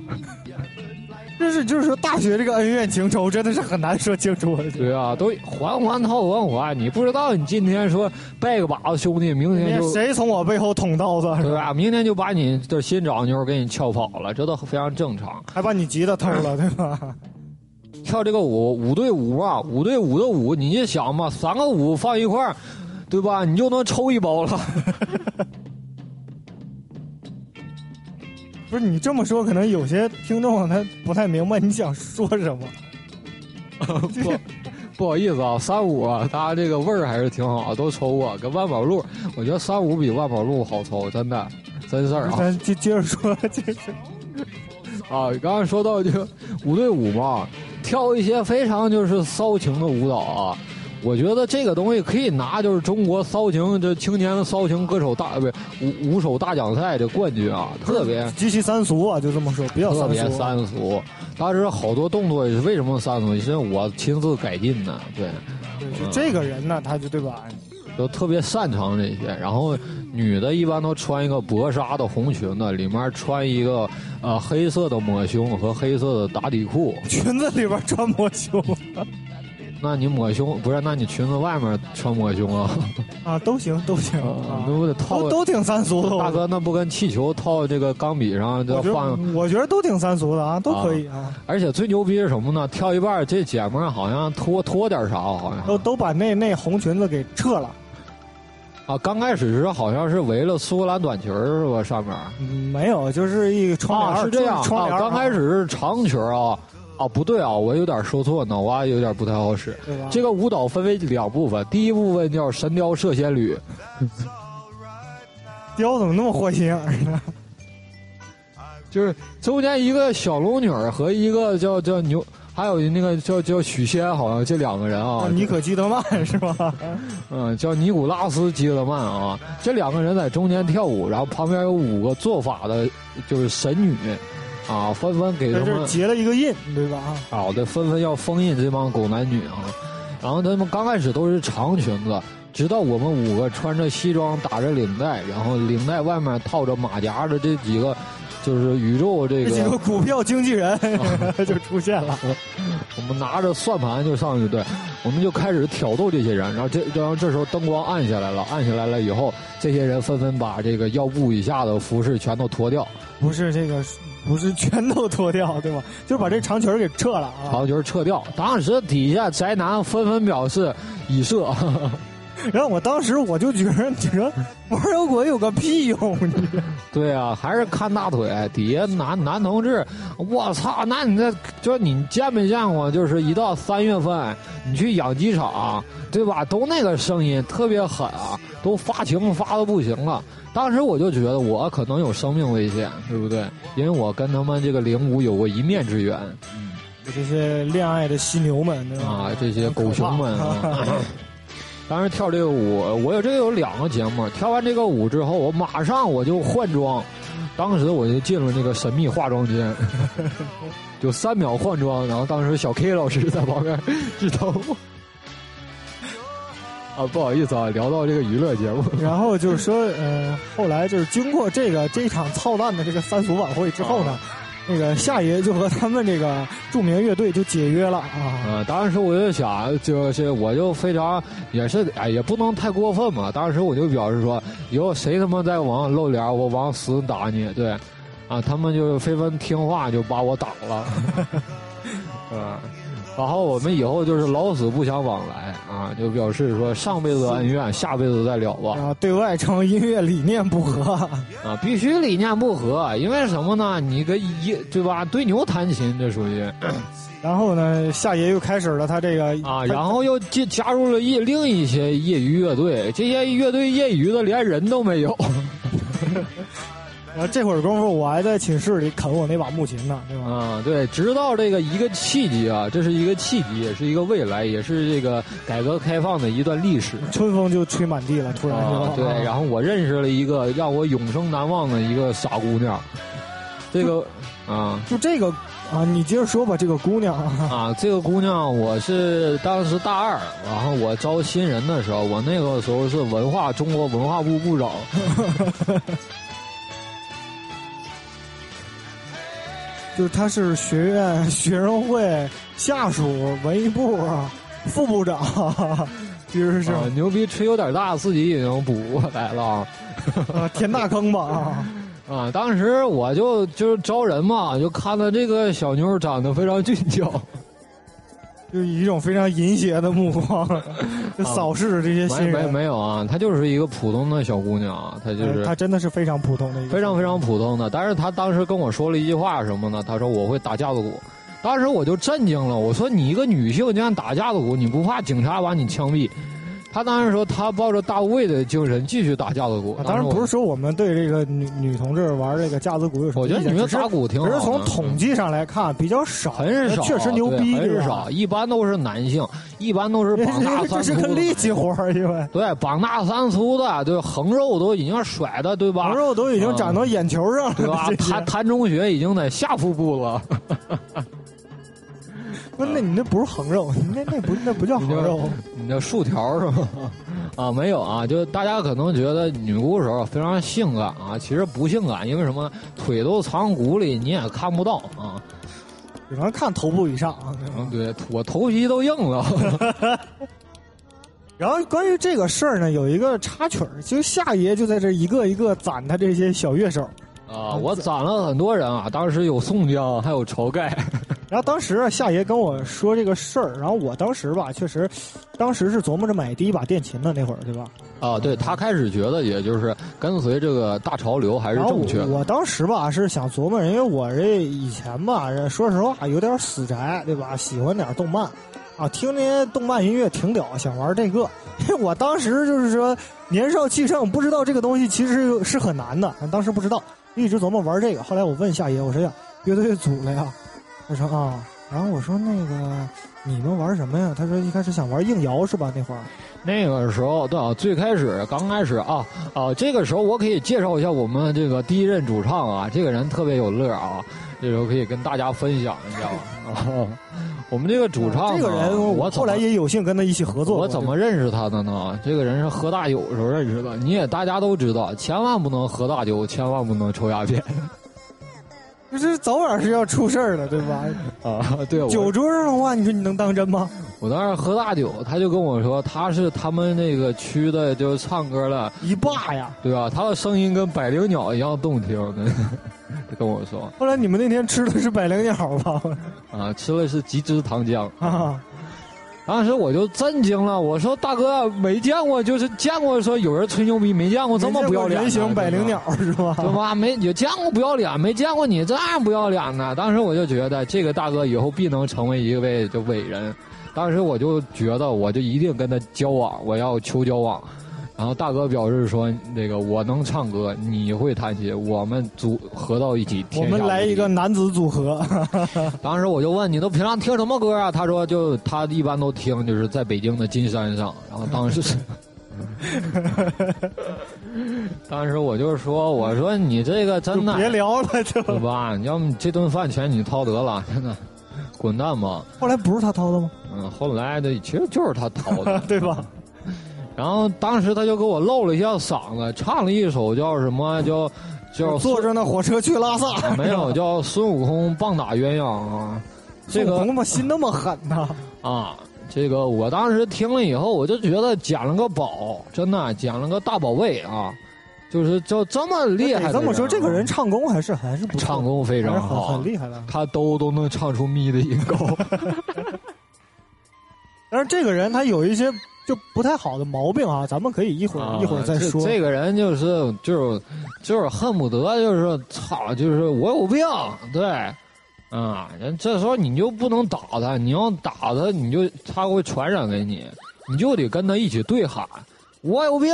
就是就是说，大学这个恩怨情仇真的是很难说清楚。对啊，都环环套还还，你不知道你今天说拜个把子兄弟，明天就谁从我背后捅刀子，对吧？明天就把你的新找妞给你撬跑了，这都非常正常。还把你吉他偷了，对吧？跳这个舞，五对五啊，五对五的舞，你就想嘛，三个五放一块儿，对吧？你就能抽一包了。不是你这么说，可能有些听众他不太明白你想说什么。不，不好意思啊，三五啊，他这个味儿还是挺好，都抽过。跟万宝路，我觉得三五比万宝路好抽，真的，真事儿啊。咱接接着说，接着。啊，刚刚说到这个五对五嘛，跳一些非常就是骚情的舞蹈啊。我觉得这个东西可以拿，就是中国骚情这青年的骚情歌手大不五五首大奖赛的冠军啊，特别极其三俗啊，就这么说，比较特别三俗。当时好多动作也是为什么三俗？是我亲自改进的，对。就这个人呢，他就对吧？都特别擅长这些。然后女的一般都穿一个薄纱的红裙子，里面穿一个呃黑色的抹胸和黑色的打底裤。裙子里边穿抹胸。那你抹胸不是？那你裙子外面穿抹胸啊？啊，都行，都行，啊、都得套，都挺三俗的。大哥，那不跟气球套这个钢笔上就放？我觉得都挺三俗的啊，都可以啊。而且最牛逼是什么呢？跳一半，这姐们好像脱脱点啥，好像都都把那那红裙子给撤了。啊，刚开始是好像是围了苏格兰短裙是吧？上面没有，就是一个窗帘，是这样。啊，刚开始是长裙啊。啊，不对啊，我有点说错，脑瓜有点不太好使。这个舞蹈分为两部分，第一部分叫《神雕射仙侣》。雕怎么那么坏心眼呢？就是中间一个小龙女和一个叫叫牛，还有那个叫叫许仙，好像这两个人啊。尼可基德曼是吧？嗯，叫尼古拉斯基德曼啊。这两个人在中间跳舞，然后旁边有五个做法的，就是神女。啊，纷纷给他们结了一个印，对吧？好的，纷纷要封印这帮狗男女啊。然后他们刚开始都是长裙子，直到我们五个穿着西装打着领带，然后领带外面套着马甲的这几个，就是宇宙这个几个股票经纪人 就出现了。我们拿着算盘就上去，对，我们就开始挑逗这些人。然后这然后这时候灯光暗下来了，暗下来了以后，这些人纷纷把这个腰部以下的服饰全都脱掉。不是这个。不是全都脱掉，对吧？就把这长裙给撤了啊！长裙撤掉，当时底下宅男纷纷表示已射。然后我当时我就觉得，你说玩摇滚有个屁用？你 对啊，还是看大腿。底下男男同志，我操！那你这就你见没见过？就是一到三月份，你去养鸡场，对吧？都那个声音特别狠啊，都发情发的不行了。当时我就觉得我可能有生命危险，对不对？因为我跟他们这个灵武有过一面之缘。嗯，这些恋爱的犀牛们？啊，这些狗熊们啊！当时跳这个舞，我有这个有两个节目。跳完这个舞之后，我马上我就换装。当时我就进入那个神秘化妆间，就三秒换装。然后当时小 K 老师在旁边 指头。啊，不好意思啊，聊到这个娱乐节目，然后就是说，呃，后来就是经过这个这场操蛋的这个三俗晚会之后呢，那个夏爷就和他们这个著名乐队就解约了啊。啊，当时我就想，就是我就非常也是哎，也不能太过分嘛。当时我就表示说，以后谁他妈再往露脸，我往死打你。对，啊，他们就非分听话，就把我打了。啊。然后我们以后就是老死不相往来啊，就表示说上辈子的恩怨，下辈子再了吧。啊，对外称音乐理念不合啊，必须理念不合，因为什么呢？你跟一对吧？对牛弹琴，这属于。然后呢，夏爷又开始了他这个啊，然后又加加入了一另一些业余乐队，这些乐队业余的连人都没有。然后这会儿功夫，我还在寝室里啃我那把木琴呢，对吧？啊，对，直到这个一个契机啊，这是一个契机，也是一个未来，也是这个改革开放的一段历史。春风就吹满地了，突然就对。然后我认识了一个让我永生难忘的一个傻姑娘，这个啊，就这个啊，你接着说吧，这个姑娘啊，这个姑娘我是当时大二，然后我招新人的时候，我那个时候是文化中国文化部部长。就是他是学院学生会下属文艺部副部长，其实是、啊、牛逼吹有点大，自己已经补过来了，啊，填大坑吧啊！啊，当时我就就是招人嘛，就看到这个小妞长得非常俊俏，就以一种非常淫邪的目光 就扫视这些新人。没没有啊，她就是一个普通的小姑娘，她就是她真的是非常普通的一个，非常非常普通的。但是她当时跟我说了一句话什么呢？她说我会打架子鼓。当时我就震惊了，我说你一个女性竟然打架子鼓，你不怕警察把你枪毙？他当时说他抱着大无畏的精神继续打架子鼓。当然不是说我们对这个女女同志玩这个架子鼓有什么我觉得女人打鼓挺好只是从统计上来看比较少，很少，确实牛逼，很少。一般都是男性，一般都是膀大三粗。这是个力气活因为对膀大三粗的，对横肉都已经甩的，对吧？横肉都已经长到眼球上了，对吧？谭谭中学已经在下腹部了。不，那你那不是横肉，你 那那不那不叫横肉，你那竖条是吗？啊，没有啊，就大家可能觉得女鼓手非常性感啊，其实不性感，因为什么？腿都藏鼓里，你也看不到啊，只能看头部以上啊。嗯，对我头皮都硬了。然后关于这个事儿呢，有一个插曲儿，就夏爷就在这一个一个攒他这些小乐手。啊，我攒了很多人啊，当时有宋江，还有晁盖。然后当时夏爷跟我说这个事儿，然后我当时吧，确实，当时是琢磨着买第一把电琴的那会儿，对吧？啊，对他开始觉得，也就是跟随这个大潮流还是正确。我当时吧是想琢磨，因为我这以前吧，说实话有点死宅，对吧？喜欢点动漫，啊，听那些动漫音乐挺屌，想玩这个。因为我当时就是说年少气盛，不知道这个东西其实是很难的，当时不知道。一直琢磨玩这个，后来我问夏爷，我说呀，乐队组了呀？他说啊，然后我说那个你们玩什么呀？他说一开始想玩硬摇是吧？那会儿，那个时候对啊，最开始刚开始啊啊，这个时候我可以介绍一下我们这个第一任主唱啊，这个人特别有乐啊，这时候可以跟大家分享一下啊。我们这个主唱，这个人我后来也有幸跟他一起合作。我怎么认识他的呢？这个人是喝大酒时候认识的。你也大家都知道，千万不能喝大酒，千万不能抽鸦片。不是早晚是要出事儿的，对吧？啊，对。酒桌上的话，你说你能当真吗？我当时喝大酒，他就跟我说，他是他们那个区的，就是唱歌的一霸呀，对吧？他的声音跟百灵鸟一样动听。他跟我说，后来你们那天吃的是百灵鸟吧？啊，吃的是极汁糖浆啊！当时我就震惊了，我说大哥没见过，就是见过说有人吹牛逼，没见过这么不要脸。人形百灵鸟是吧？对吧？没也见过不要脸，没见过你这样不要脸的。当时我就觉得这个大哥以后必能成为一位就伟人。当时我就觉得我就一定跟他交往，我要求交往。然后大哥表示说：“那个我能唱歌，你会弹琴，我们组合到一起。我们来一个男子组合。”当时我就问你都平常听什么歌啊？他说就他一般都听就是在北京的金山上。然后当时，当时我就说我说你这个真的别聊了，就对吧？要么这顿饭钱你掏得了，真的滚蛋吧。后来不是他掏的吗？嗯，后来的其实就是他掏的，对吧？然后当时他就给我露了一下嗓子，唱了一首叫什么叫叫坐着那火车去拉萨，没有叫孙悟空棒打鸳鸯啊。这个怎么心那么狠呢？啊，这个我当时听了以后，我就觉得捡了个宝，真的捡了个大宝贝啊！就是就这么厉害。这么说，这个人唱功还是还是不唱功非常好，很厉害的。他都都能唱出咪的音高。但是这个人他有一些。就不太好的毛病啊，咱们可以一会儿一会儿再说。这个人就是就是就是恨不得就是操，就是我有病，对，啊，人这时候你就不能打他，你要打他，你就他会传染给你，你就得跟他一起对喊，我有病，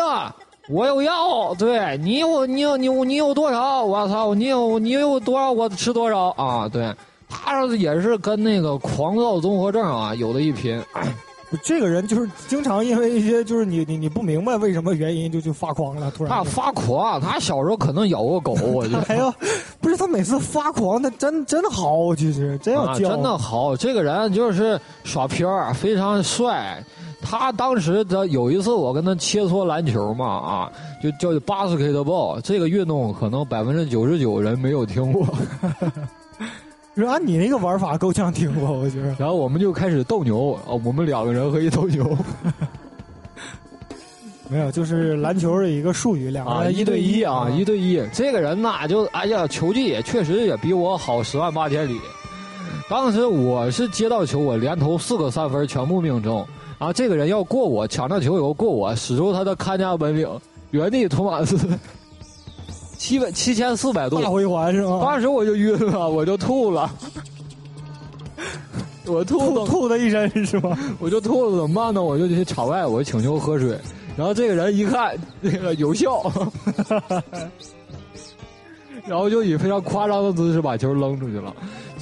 我有药，对你有你有你有你有多少，我操，你有你有多少，我吃多少啊，对，他也是跟那个狂躁综合症啊有的一拼。这个人就是经常因为一些就是你 你你不明白为什么原因就就发狂了，突然他发狂，他小时候可能咬过狗，我觉得。哎呦，不是他每次发狂，他真真的好，其实真要叫、真的好。这个人就是耍片儿，非常帅。他当时他有一次，我跟他切磋篮球嘛，啊，就叫 basketball 这个运动，可能百分之九十九人没有听过。说按你那个玩法够呛听过，我觉得。然后我们就开始斗牛，哦，我们两个人和一头牛。没有，就是篮球的一个术语，两个人一对一啊，一对一。这个人呐，就哎呀，球技也确实也比我好十万八千里。当时我是接到球，我连投四个三分，全部命中。啊，这个人要过我，抢到球以后过我，使出他的看家本领，原地托马斯，七百七千四百度大回环是吗？当时我就晕了，我就吐了，我吐吐的一身是吗？我就吐了，怎么办呢？我就去场外，我请求喝水。然后这个人一看那个有效，然后就以非常夸张的姿势把球扔出去了，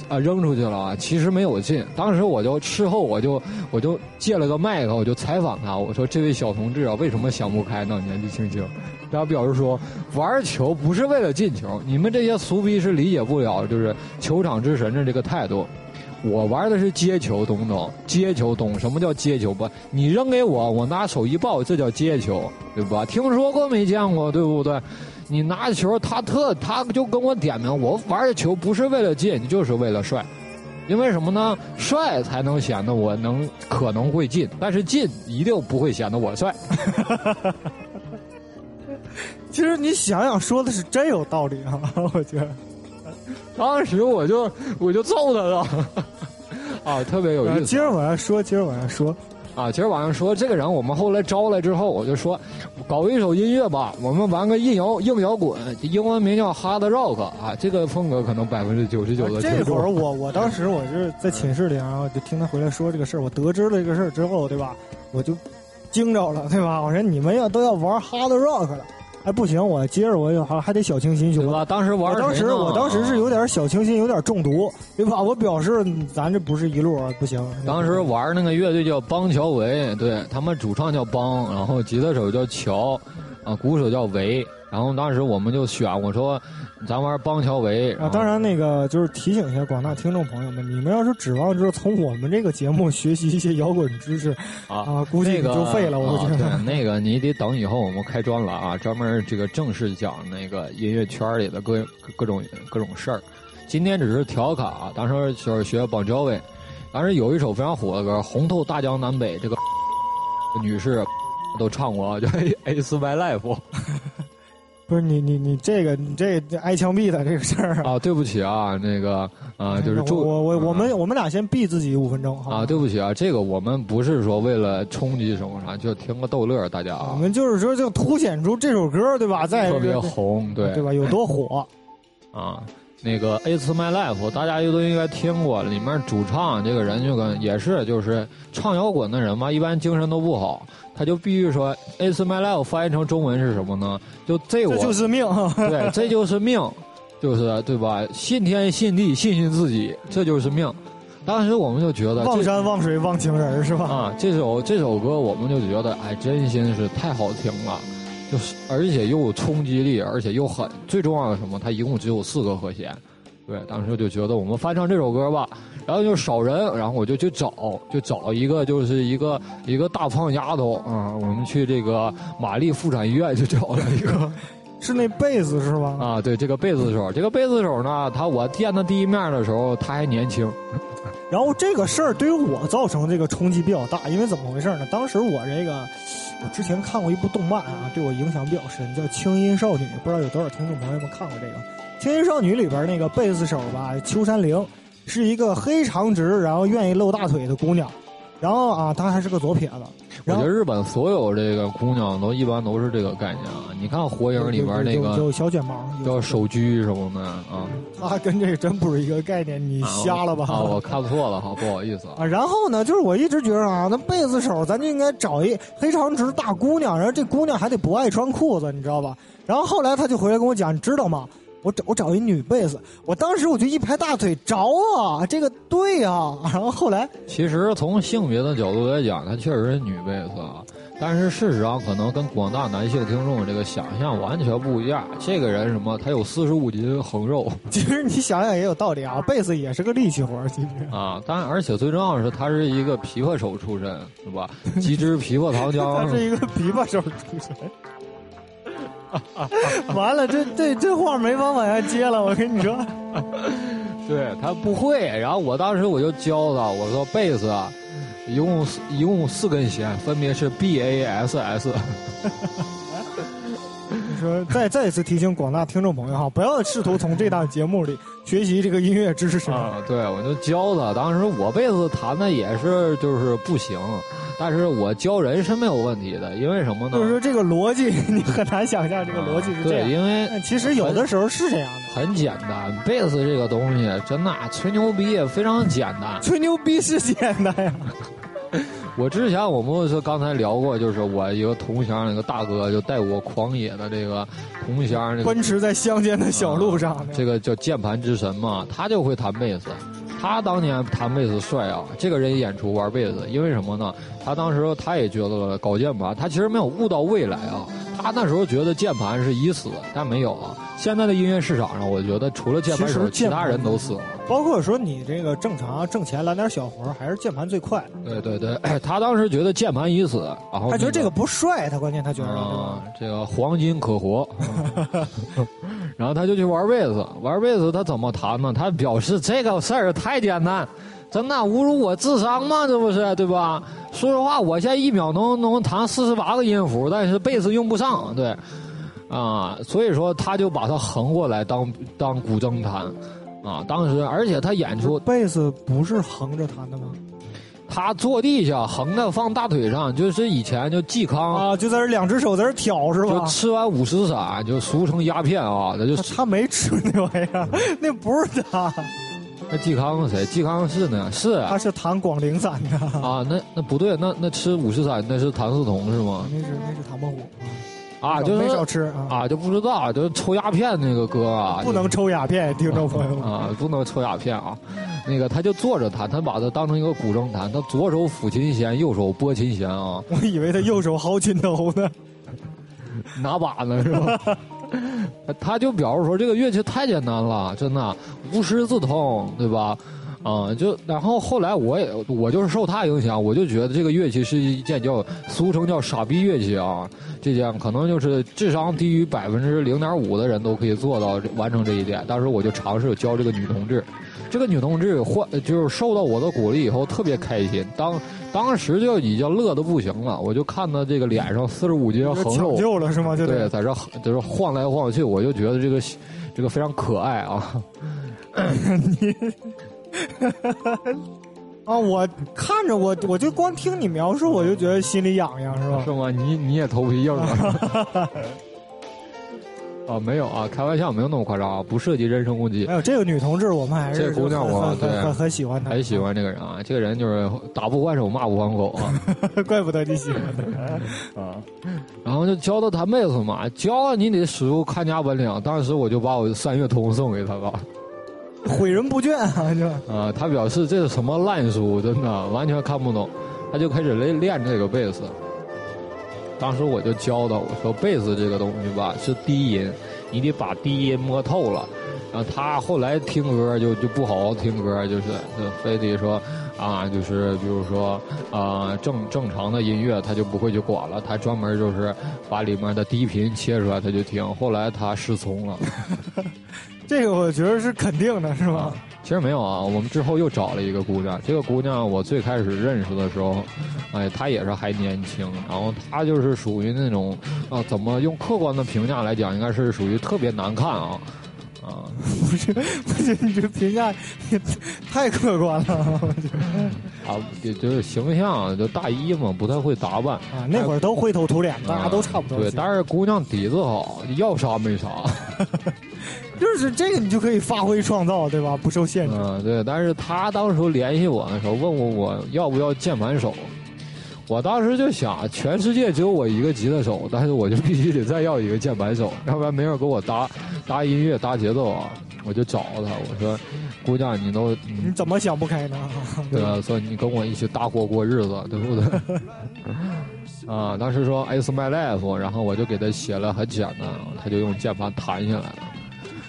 啊，扔出去了啊，其实没有进。当时我就事后我就我就借了个麦克，我就采访他，我说这位小同志啊，为什么想不开呢？年纪轻轻，然后表示说玩球不是为了进球，你们这些俗逼是理解不了，就是球场之神的这个态度。我玩的是接球，懂不懂？接球懂什么叫接球不？你扔给我，我拿手一抱，这叫接球，对吧？听说过没见过，对不对？你拿球，他特他就跟我点名，我玩的球不是为了进，就是为了帅，因为什么呢？帅才能显得我能可能会进，但是进一定不会显得我帅。其实你想想，说的是真有道理啊，我觉得。当时我就我就揍他了，啊，特别有意思。今儿晚上说，今儿晚上说，啊，今儿晚上说这个人，我们后来招来之后，我就说，搞一首音乐吧，我们玩个硬摇硬摇滚，英文名叫 Hard Rock 啊，这个风格可能百分之九十九的。这会儿我我当时我是 在寝室里，然后就听他回来说这个事儿，我得知了这个事儿之后，对吧？我就惊着了，对吧？我说你们要都要玩 Hard Rock 了。哎，不行，我接着我还还得小清新，去吧？当时玩，当时我当时是有点小清新，有点中毒，对吧？我表示咱这不是一路，不行。当时玩那个乐队叫邦乔维，对他们主唱叫邦，然后吉他手叫乔，啊，鼓手叫维。然后当时我们就选，我说。咱玩邦乔维啊，当然那个就是提醒一下广大听众朋友们，你们要是指望就是从我们这个节目学习一些摇滚知识啊，估计就废了。我觉得那个你得等以后我们开专栏啊，专门这个正式讲那个音乐圈里的各各种各种事儿。今天只是调侃啊，当时就是学邦乔维，当时有一首非常火的歌《红透大江南北》，这个女士都唱过，叫 《Ace My Life》。不是你你你这个你这挨枪毙的这个事儿啊！对不起啊，那个啊，就是祝我我我们我们俩先毙自己五分钟啊！对不起啊，这个我们不是说为了冲击什么啥，就听个逗乐，大家啊。我们就是说，就凸显出这首歌对吧？在特别红，对对吧？有多火 啊！那个《It's My Life》，大家都应该听过，里面主唱这个人就跟也是就是唱摇滚的人嘛，一般精神都不好。他就必须说，It's my life，翻译成中文是什么呢？就这我就是命，对，这就是命，就是对吧？信天信地，信信自己，这就是命。当时我们就觉得望山望水望情人是吧？啊，这首这首歌我们就觉得，哎，真心是太好听了，就是而且又有冲击力，而且又狠。最重要的什么？它一共只有四个和弦。对，当时就觉得我们翻唱这首歌吧。然后就少人，然后我就去找，就找一个，就是一个一个大胖丫头啊。我们去这个玛丽妇产医院去找了一个，是那贝斯是吧？啊，对，这个贝斯手，这个贝斯手呢，他我见他第一面的时候他还年轻。然后这个事儿对于我造成这个冲击比较大，因为怎么回事呢？当时我这个我之前看过一部动漫啊，对我影响比较深，叫《轻音少女》，不知道有多少听众朋友们看过这个《轻音少女》里边那个贝斯手吧，秋山绫。是一个黑长直，然后愿意露大腿的姑娘，然后啊，她还是个左撇子。我觉得日本所有这个姑娘都一般都是这个概念啊。你看《火影》里边那个有小卷毛，叫手鞠什么的啊。他跟这真不是一个概念，你瞎了吧？啊，我看错了哈，不好意思啊。然后呢，就是我一直觉得啊，那贝斯手咱就应该找一黑长直大姑娘，然后这姑娘还得不爱穿裤子，你知道吧？然后后来他就回来跟我讲，你知道吗？我找我找一女贝斯，我当时我就一拍大腿，着啊，这个对啊。然后后来，其实从性别的角度来讲，她确实是女贝斯啊。但是事实上可能跟广大男性听众这个想象完全不一样。这个人什么，他有四十五斤横肉。其实你想想也有道理啊，贝斯也是个力气活其实。啊，但而且最重要的是，他是一个琵琶手出身，是吧？机智琵琶糖浆。他是一个琵琶手出身。完了，这这这话没法往下接了，我跟你说。对他不会，然后我当时我就教他，我说贝斯，一共一共四根弦，分别是 B A S S。你说再再一次提醒广大听众朋友哈，不要试图从这档节目里学习这个音乐知识啊！对，我就教他，当时我贝斯弹的也是就是不行。但是我教人是没有问题的，因为什么呢？就是说这个逻辑你很难想象，这个逻辑是这样。对，因为其实有的时候是这样的。很简单，贝斯这个东西真的吹牛逼非常简单。吹牛逼是简单呀。我之前我们是刚才聊过，就是我一个同乡那个大哥就带我狂野的这个同乡，奔驰在乡间的小路上。这个叫键盘之神嘛，他就会弹贝斯。他当年弹贝斯帅啊！这个人演出玩贝斯，因为什么呢？他当时他也觉得搞键盘，他其实没有悟到未来啊。他那时候觉得键盘是已死，但没有啊。现在的音乐市场上，我觉得除了键盘手，其他人都死了。包括说你这个正常挣钱揽点小活，还是键盘最快。对对对，他当时觉得键盘已死，然后他觉得这个不帅，他关键他觉得啊，这个黄金可活。然后他就去玩贝斯，玩贝斯他怎么弹呢？他表示这个事儿太简单，真的侮辱我智商吗？这不是对吧？说实话，我现在一秒能能弹四十八个音符，但是贝斯用不上，对，啊，所以说他就把它横过来当当古筝弹，啊，当时而且他演出贝斯不是横着弹的吗？他坐地下横着放大腿上，就是以前就嵇康啊，就在这两只手在这挑是吧？就吃完五石散，就俗称鸦片啊，那就他没吃那玩意儿，那不是他。那嵇康是谁？嵇康是呢，是他是弹广陵散的啊。那那不对，那那吃五石散那是谭嗣同是吗？那是那是唐伯虎。啊，就是没少吃啊，就不知道，就是抽鸦片那个歌啊，不能抽鸦片，听众朋友们啊，不能抽鸦片啊。那个他就坐着弹，他把它当成一个古筝弹，他左手抚琴弦，右手拨琴弦啊。我以为他右手薅琴头呢，拿把呢是吧？他就表示说这个乐器太简单了，真的无师自通，对吧？啊，就然后后来我也我就是受他影响，我就觉得这个乐器是一件叫俗称叫傻逼乐器啊。这件可能就是智商低于百分之零点五的人都可以做到完成这一点。当时我就尝试教这个女同志，这个女同志换就是受到我的鼓励以后特别开心，当当时就已经乐得不行了。我就看她这个脸上四十五斤横肉，救了是吗？对，在这就是晃来晃去，我就觉得这个这个非常可爱啊。你。啊！我看着我，我就光听你描述，我就觉得心里痒痒，是吧？是吗？你你也头皮硬啊？啊，没有啊，开玩笑，没有那么夸张啊，不涉及人身攻击。没有这个女同志，我们还是这姑娘，我对很很喜欢她，很喜欢这个人啊。这个人就是打不还手，骂不还口啊。怪不得你喜欢他啊。然后就教他弹贝斯嘛，教你得使出看家本领。当时我就把我三月通送给他了。毁人不倦啊！就啊，他表示这是什么烂书，真的完全看不懂。他就开始练练这个贝斯。当时我就教他，我说贝斯这个东西吧是低音，你得把低音摸透了。然后他后来听歌就就不好好听歌，就是就非得说啊，就是比如说啊正正常的音乐他就不会去管了，他专门就是把里面的低频切出来他就听。后来他失聪了。这个我觉得是肯定的，是吧？其实没有啊，我们之后又找了一个姑娘。这个姑娘我最开始认识的时候，哎，她也是还年轻，然后她就是属于那种啊，怎么用客观的评价来讲，应该是属于特别难看啊 啊！不是不是，你这评价也太客观了，我觉得啊，也就是形象就大一嘛，不太会打扮啊。那会儿都灰头土脸，大家都差不多。对，但是姑娘底子好，要啥没啥。就是这个，你就可以发挥创造，对吧？不受限制。嗯，对。但是他当时联系我的时候，问我我要不要键盘手。我当时就想，全世界只有我一个吉他手，但是我就必须得再要一个键盘手，要不然没人给我搭搭音乐、搭节奏啊。我就找他，我说：“姑娘，你都你怎么想不开呢？” 对吧？说你跟我一起搭伙过日子，对不对？啊，当时说 It's my life，然后我就给他写了很简单，他就用键盘弹下来了。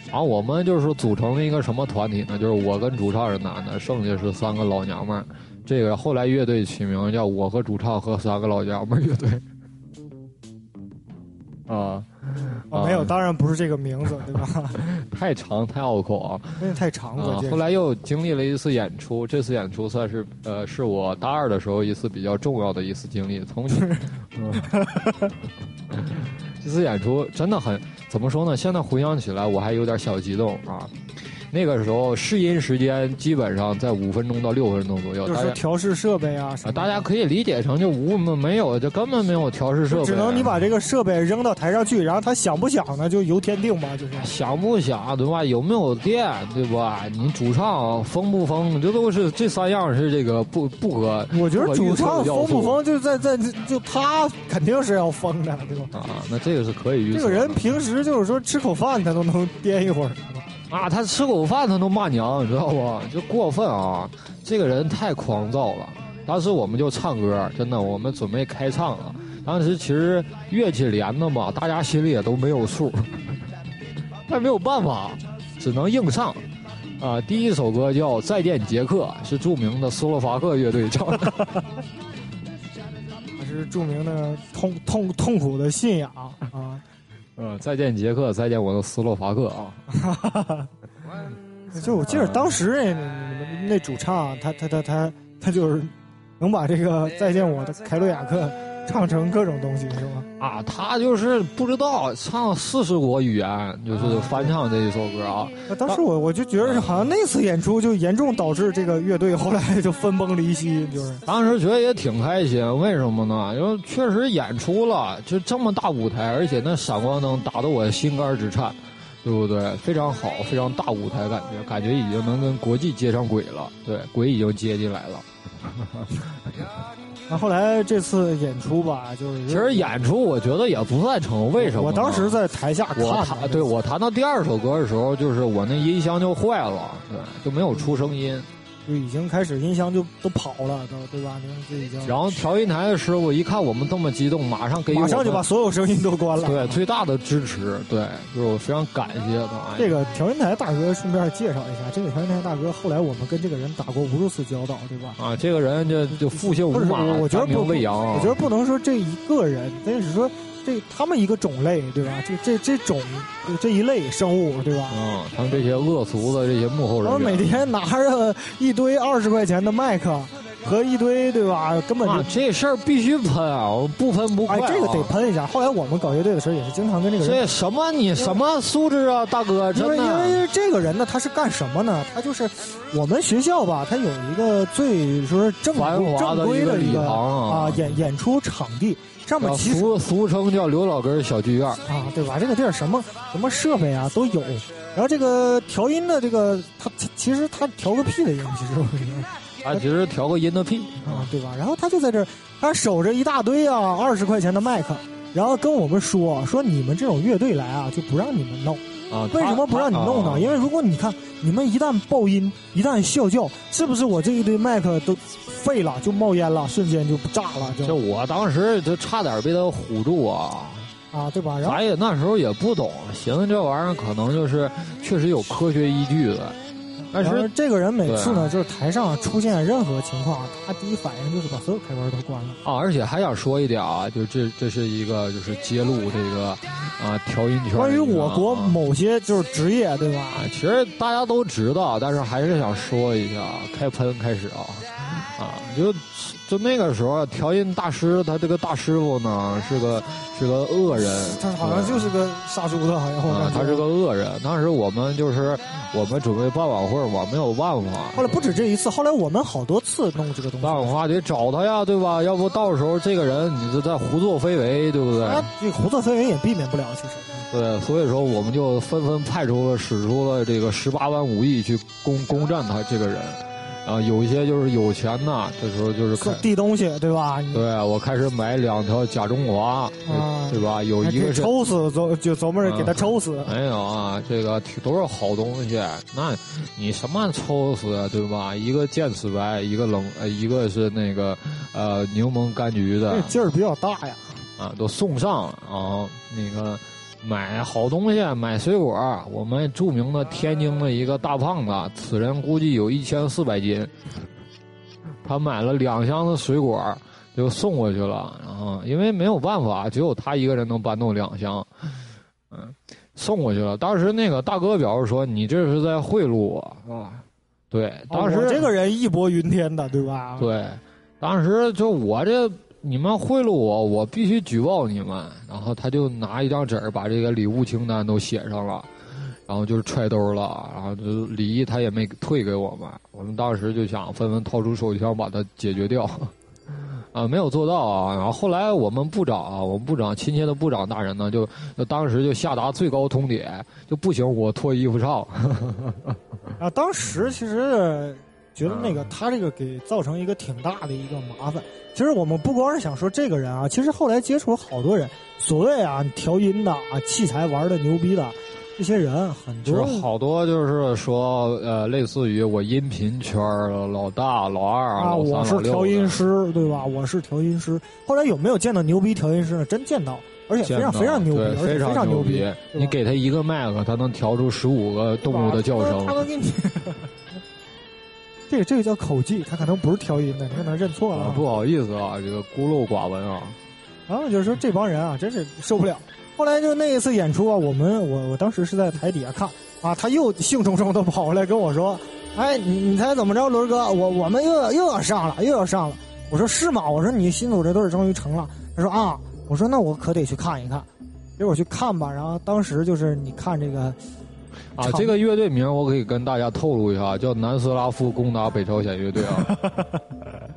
然后我们就是组成了一个什么团体呢？就是我跟主唱是男的，剩下是三个老娘们儿。这个后来乐队起名叫我和主唱和三个老娘们乐队。啊，没有，当然不是这个名字，对吧？太长太拗口啊，太长了。后来又经历了一次演出，这次演出算是呃，是我大二的时候一次比较重要的一次经历。从这 次演出真的很怎么说呢？现在回想起来，我还有点小激动啊。那个时候试音时间基本上在五分钟到六分钟左右，就是调试设备啊，大家可以理解成就无没有，就根本没有调试设备，只能你把这个设备扔到台上去，然后它响不响呢，就由天定吧，就是响不响对吧？有没有电对吧？你主唱疯不疯？这都是这三样是这个不不可。我觉得主唱疯不疯，就在在就他肯定是要疯的，对吧？啊，那这个是可以预测。这个人平时就是说吃口饭他都能颠一会儿。啊，他吃口饭他都骂娘，你知道不？就过分啊！这个人太狂躁了。当时我们就唱歌，真的，我们准备开唱了。当时其实乐器连的嘛，大家心里也都没有数，但没有办法，只能硬唱。啊，第一首歌叫《再见杰克》，是著名的斯洛伐克乐队唱的。还是著名的痛痛痛苦的信仰啊。嗯，再见杰克，再见我的斯洛伐克啊！就我记得当时那那主唱，他他他他他就是能把这个再见我的凯鲁亚克。唱成各种东西是吗？啊，他就是不知道唱四十国语言，就是翻唱这一首歌啊。当时我我就觉得好像那次演出就严重导致这个乐队后来就分崩离析，就是当时觉得也挺开心，为什么呢？因为确实演出了，就这么大舞台，而且那闪光灯打得我心肝直颤，对不对？非常好，非常大舞台感觉，感觉已经能跟国际接上轨了，对，轨已经接进来了。那后来这次演出吧，就是其实演出我觉得也不算成，为什么？我当时在台下看，我弹对我弹到第二首歌的时候，就是我那音箱就坏了，对，就没有出声音。就已经开始音箱就都跑了，都对吧？就已经。然后调音台的师傅一看我们这么激动，马上给马上就把所有声音都关了。对，最大的支持，对，就是我非常感谢他。这个调音台大哥，顺便介绍一下，这个调音台大哥后来我们跟这个人打过无数次交道，对吧？啊，这个人就就复姓无马，我觉得不我觉得不能说这一个人，但是说。这他们一个种类，对吧？这这这种这一类生物，对吧？嗯，他们这些恶俗的这些幕后人，他们每天拿着一堆二十块钱的麦克和一堆，对吧？根本就这事儿必须喷啊！不喷不快。哎，这个得喷一下。后来我们搞乐队的时候，也是经常跟这个人。这什么？你什么素质啊，大哥？因为因为这个人呢，他是干什么呢？他就是我们学校吧，他有一个最说是正正规的一个啊演演出场地。上面俗俗称叫刘老根小剧院啊，对吧？这个地儿什么什么设备啊都有，然后这个调音的这个他其实他调个屁的音，其实我觉得 他其实调个音的屁啊，对吧？然后他就在这儿，他守着一大堆啊二十块钱的麦克，然后跟我们说说你们这种乐队来啊就不让你们弄。啊，为什么不让你弄呢？因为如果你看你们一旦爆音，一旦啸叫，是不是我这一堆麦克都废了，就冒烟了，瞬间就炸了？就我当时就差点被他唬住啊！啊，对吧？咱也那时候也不懂，寻思这玩意儿可能就是确实有科学依据的。但是这个人每次呢，就是台上出现任何情况，他第一反应就是把所有开关都关了啊！而且还想说一点啊，就这这是一个就是揭露这个啊调音圈关于我国某些就是职业对吧？其实大家都知道，但是还是想说一下，开喷开始啊啊！就就那个时候调音大师，他这个大师傅呢是个是个恶人，他好像就是个杀猪的，好像他是个恶人。当时我们就是。我们准备办晚会我，没有办法。后来不止这一次，后来我们好多次弄这个东西。办晚会得找他呀，对吧？要不到时候这个人你就在胡作非为，对不对？这胡作非为也避免不了，其实。对，所以说我们就纷纷派出了、使出了这个十八般武艺去攻攻占他这个人。啊，有一些就是有钱呐，这时候就是递东西，对吧？对，我开始买两条假中华，对吧？有一个是抽死，走就琢磨着给他抽死。没有啊，这个都是好东西。那你什么抽死，对吧？一个剑齿白，一个冷，呃，一个是那个呃柠檬柑橘的，劲儿比较大呀。啊，都送上啊，那个。买好东西，买水果。我们著名的天津的一个大胖子，此人估计有一千四百斤。他买了两箱子水果，就送过去了。然后因为没有办法，只有他一个人能搬动两箱，嗯，送过去了。当时那个大哥表示说：“你这是在贿赂我啊？”对，当时这个人义薄云天的，对吧？对，当时就我这。你们贿赂我，我必须举报你们。然后他就拿一张纸把这个礼物清单都写上了，然后就是揣兜了。然后就礼他也没退给我们。我们当时就想纷纷掏出手枪把它解决掉，啊，没有做到啊。然后后来我们部长啊，我们部长亲切的部长大人呢，就当时就下达最高通牒，就不行我脱衣服上。啊，当时其实。觉得那个他这个给造成一个挺大的一个麻烦。其实我们不光是想说这个人啊，其实后来接触了好多人，所谓啊调音的啊器材玩的牛逼的这些人很多。好多就是说呃，类似于我音频圈老大、老二啊，我是调音师对吧？我是调音师。后来有没有见到牛逼调音师呢？真见到，而且非常非常牛逼，非常牛逼。你给他一个麦克，他能调出十五个动物的叫声。他能给你。这个这个叫口技，他可能不是调音的，你可能认错了。不好意思啊，这个孤陋寡闻啊。然后就是说这帮人啊，真是受不了。后来就那一次演出啊，我们我我当时是在台底下看啊，他又兴冲冲的跑过来跟我说：“哎，你你猜怎么着，轮哥？我我们又要又要上了，又要上了。”我说：“是吗？”我说：“你新组这队终于成了。”他说：“啊。”我说：“那我可得去看一看。”结果去看吧，然后当时就是你看这个。啊，这个乐队名我可以跟大家透露一下，叫 南斯拉夫攻打北朝鲜乐队啊，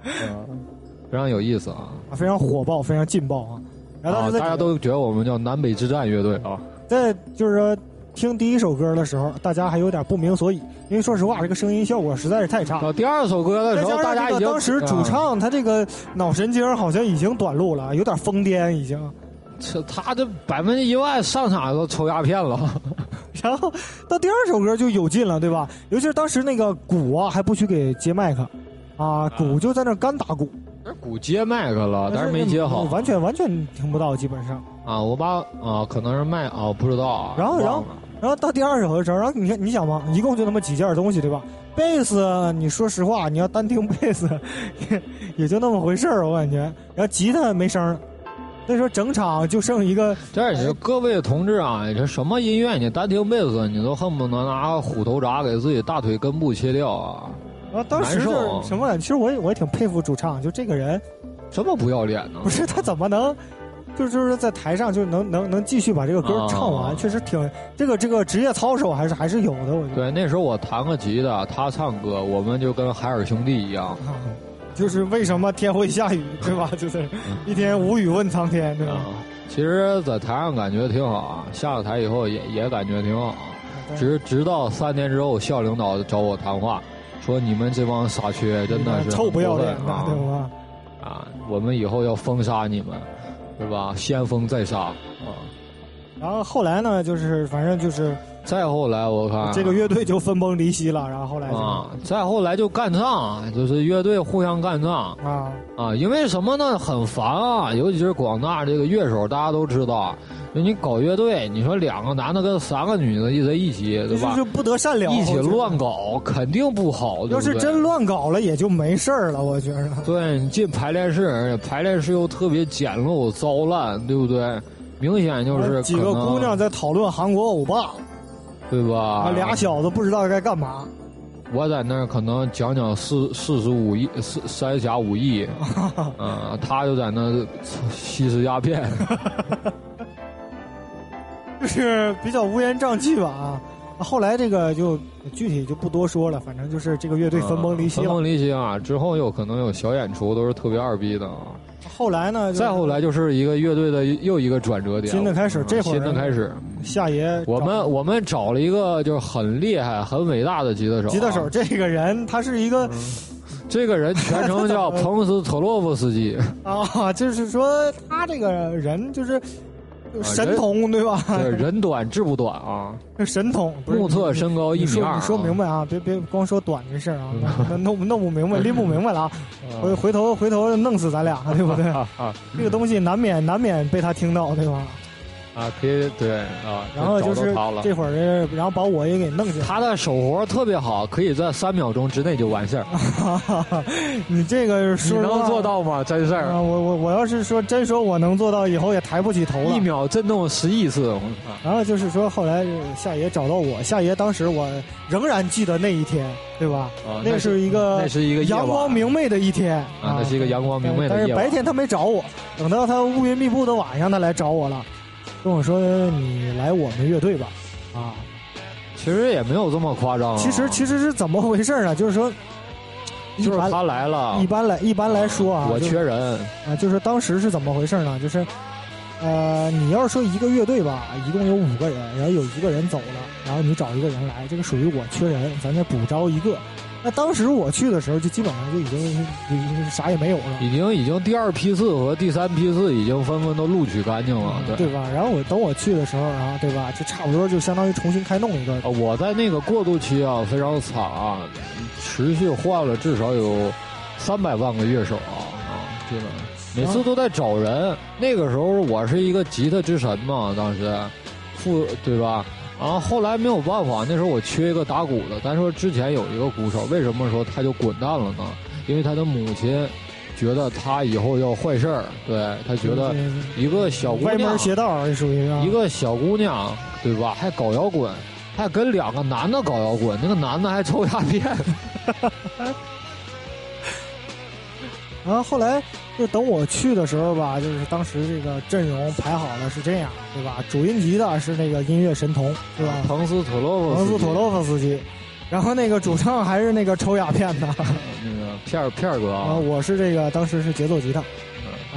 非常有意思啊，非常火爆，非常劲爆啊。然后大家都觉得我们叫南北之战乐队啊。在就是说听第一首歌的时候，大家还有点不明所以，因为说实话，这个声音效果实在是太差。到第二首歌的时候，大家已经当时主唱他这个脑神经好像已经短路了，有点疯癫已经。这他这百分之一万上场都抽鸦片了。然后到第二首歌就有劲了，对吧？尤其是当时那个鼓啊，还不许给接麦克，啊，鼓就在那干打鼓。那鼓接麦克了，但是没接好，完全完全听不到，基本上。啊，我把啊，可能是麦啊，不知道啊。然后，然后，然后到第二首的时候，然后你看，你想嘛，一共就那么几件东西，对吧？贝斯，你说实话，你要单听贝斯，也就那么回事儿，我感觉。然后吉他没声。那时候整场就剩一个，这是各位同志啊，这什么音乐你单听贝斯，你都恨不得拿虎头铡给自己大腿根部切掉啊！啊，当时是什么？其实我也我也挺佩服主唱，就这个人，这么不要脸呢？不是他怎么能，就就是在台上就能能能继续把这个歌唱完？确实挺这个这个职业操守还是还是有的。我觉得对，那时候我弹个吉他，他唱歌，我们就跟海尔兄弟一样。就是为什么天会下雨，对吧？就是一天无语问苍天，对吧？其实，在台上感觉挺好啊，下了台以后也也感觉挺好。直直到三年之后，校领导找我谈话，说你们这帮傻缺真的是臭不要脸的，对吧？啊，我们以后要封杀你们，对吧？先封再杀啊！然后后来呢，就是反正就是。再后来，我看这个乐队就分崩离析了。然后后来啊，再后来就干仗，就是乐队互相干仗啊啊！因为什么呢？很烦啊！尤其是广大这个乐手，大家都知道，你搞乐队，你说两个男的跟三个女的一在一起，对吧？就不得善了，一起乱搞，肯定不好。要是真乱搞了，也就没事儿了。我觉着。对你进排练室，排练室又特别简陋糟烂，对不对？明显就是几个姑娘在讨论韩国欧巴。对吧？俩小子不知道该干嘛。我在那儿可能讲讲四四十五亿四三侠五义，嗯，他就在那吸食鸦片，就是比较乌烟瘴气吧啊。后来这个就具体就不多说了，反正就是这个乐队分崩离析了。分崩离析啊！之后有可能有小演出，都是特别二逼的啊。后来呢？再后来就是一个乐队的又一个转折点。新的开始，这会儿新的开始。夏爷，我们我们找了一个就是很厉害、很伟大的吉他手。吉他手这个人，他是一个，这个人全称叫 彭斯特洛夫斯基啊，就是说他这个人就是。神童对吧？对，人短志不短啊！神童，目测身高一米二。你说明白啊！别别光说短这事儿啊，弄弄不明白，拎不明白了啊！回回头回头弄死咱俩，对不对？啊，这个东西难免难免被他听到，对吧？啊，可以对啊，然后就是这会儿，然后把我也给弄进来。他的手活特别好，可以在三秒钟之内就完事儿。你这个你能做到吗？真事儿。我我我要是说真说我能做到，以后也抬不起头了。一秒震动十亿次。然后就是说，后来夏爷找到我，夏爷当时我仍然记得那一天，对吧？啊，那是一个那是一个阳光明媚的一天啊，那是一个阳光明媚的。但是白天他没找我，等到他乌云密布的晚上，他来找我了。跟我说你来我们乐队吧，啊，其实也没有这么夸张。其实其实是怎么回事呢？就是说，就是他来了。一般来一般来说啊，我缺人啊，就是当时是怎么回事呢？就是，呃，你要是说一个乐队吧，一共有五个人，然后有一个人走了，然后你找一个人来，这个属于我缺人，咱再补招一个。那当时我去的时候，就基本上就已经已经啥也没有了。已经已经第二批次和第三批次已经纷纷都录取干净了，对对吧？然后我等我去的时候然后，对吧？就差不多就相当于重新开弄一个。我在那个过渡期啊，非常惨啊，持续换了至少有三百万个乐手啊啊！这个每次都在找人。那个时候我是一个吉他之神嘛，当时副对吧？然后后来没有办法，那时候我缺一个打鼓的。咱说之前有一个鼓手，为什么说他就滚蛋了呢？因为他的母亲觉得他以后要坏事儿，对他觉得一个小姑娘歪门邪道属于一个小姑娘，对吧？还搞摇滚，还跟两个男的搞摇滚，那个男的还抽鸦片。然后后来。就等我去的时候吧，就是当时这个阵容排好了是这样，对吧？主音吉他是那个音乐神童，对吧？彭斯托洛夫，彭斯托洛夫斯基。然后那个主唱还是那个抽鸦片的，那个片儿片儿哥啊。我是这个当时是节奏吉他。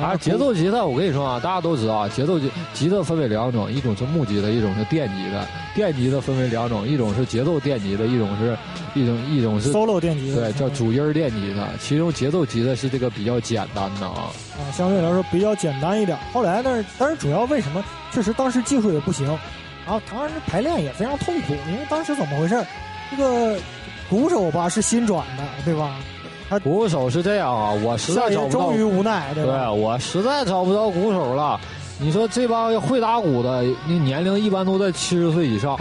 啊，节奏吉他，我跟你说啊，大家都知道啊，节奏吉吉他分为两种，一种是木吉他，一种是电吉他。电吉他分为两种，一种是节奏电吉他，一种是，一种一种是 solo 电吉他，对，叫主音电吉他。其中节奏吉他是这个比较简单的啊，啊，相对来说比较简单一点。后来呢，但是主要为什么？确实当时技术也不行，然后当时排练也非常痛苦，因为当时怎么回事？这个鼓手吧是新转的，对吧？他鼓手是这样啊，我实在找不到，终于无奈，对吧？对我实在找不到鼓手了。你说这帮会打鼓的，那年龄一般都在七十岁以上。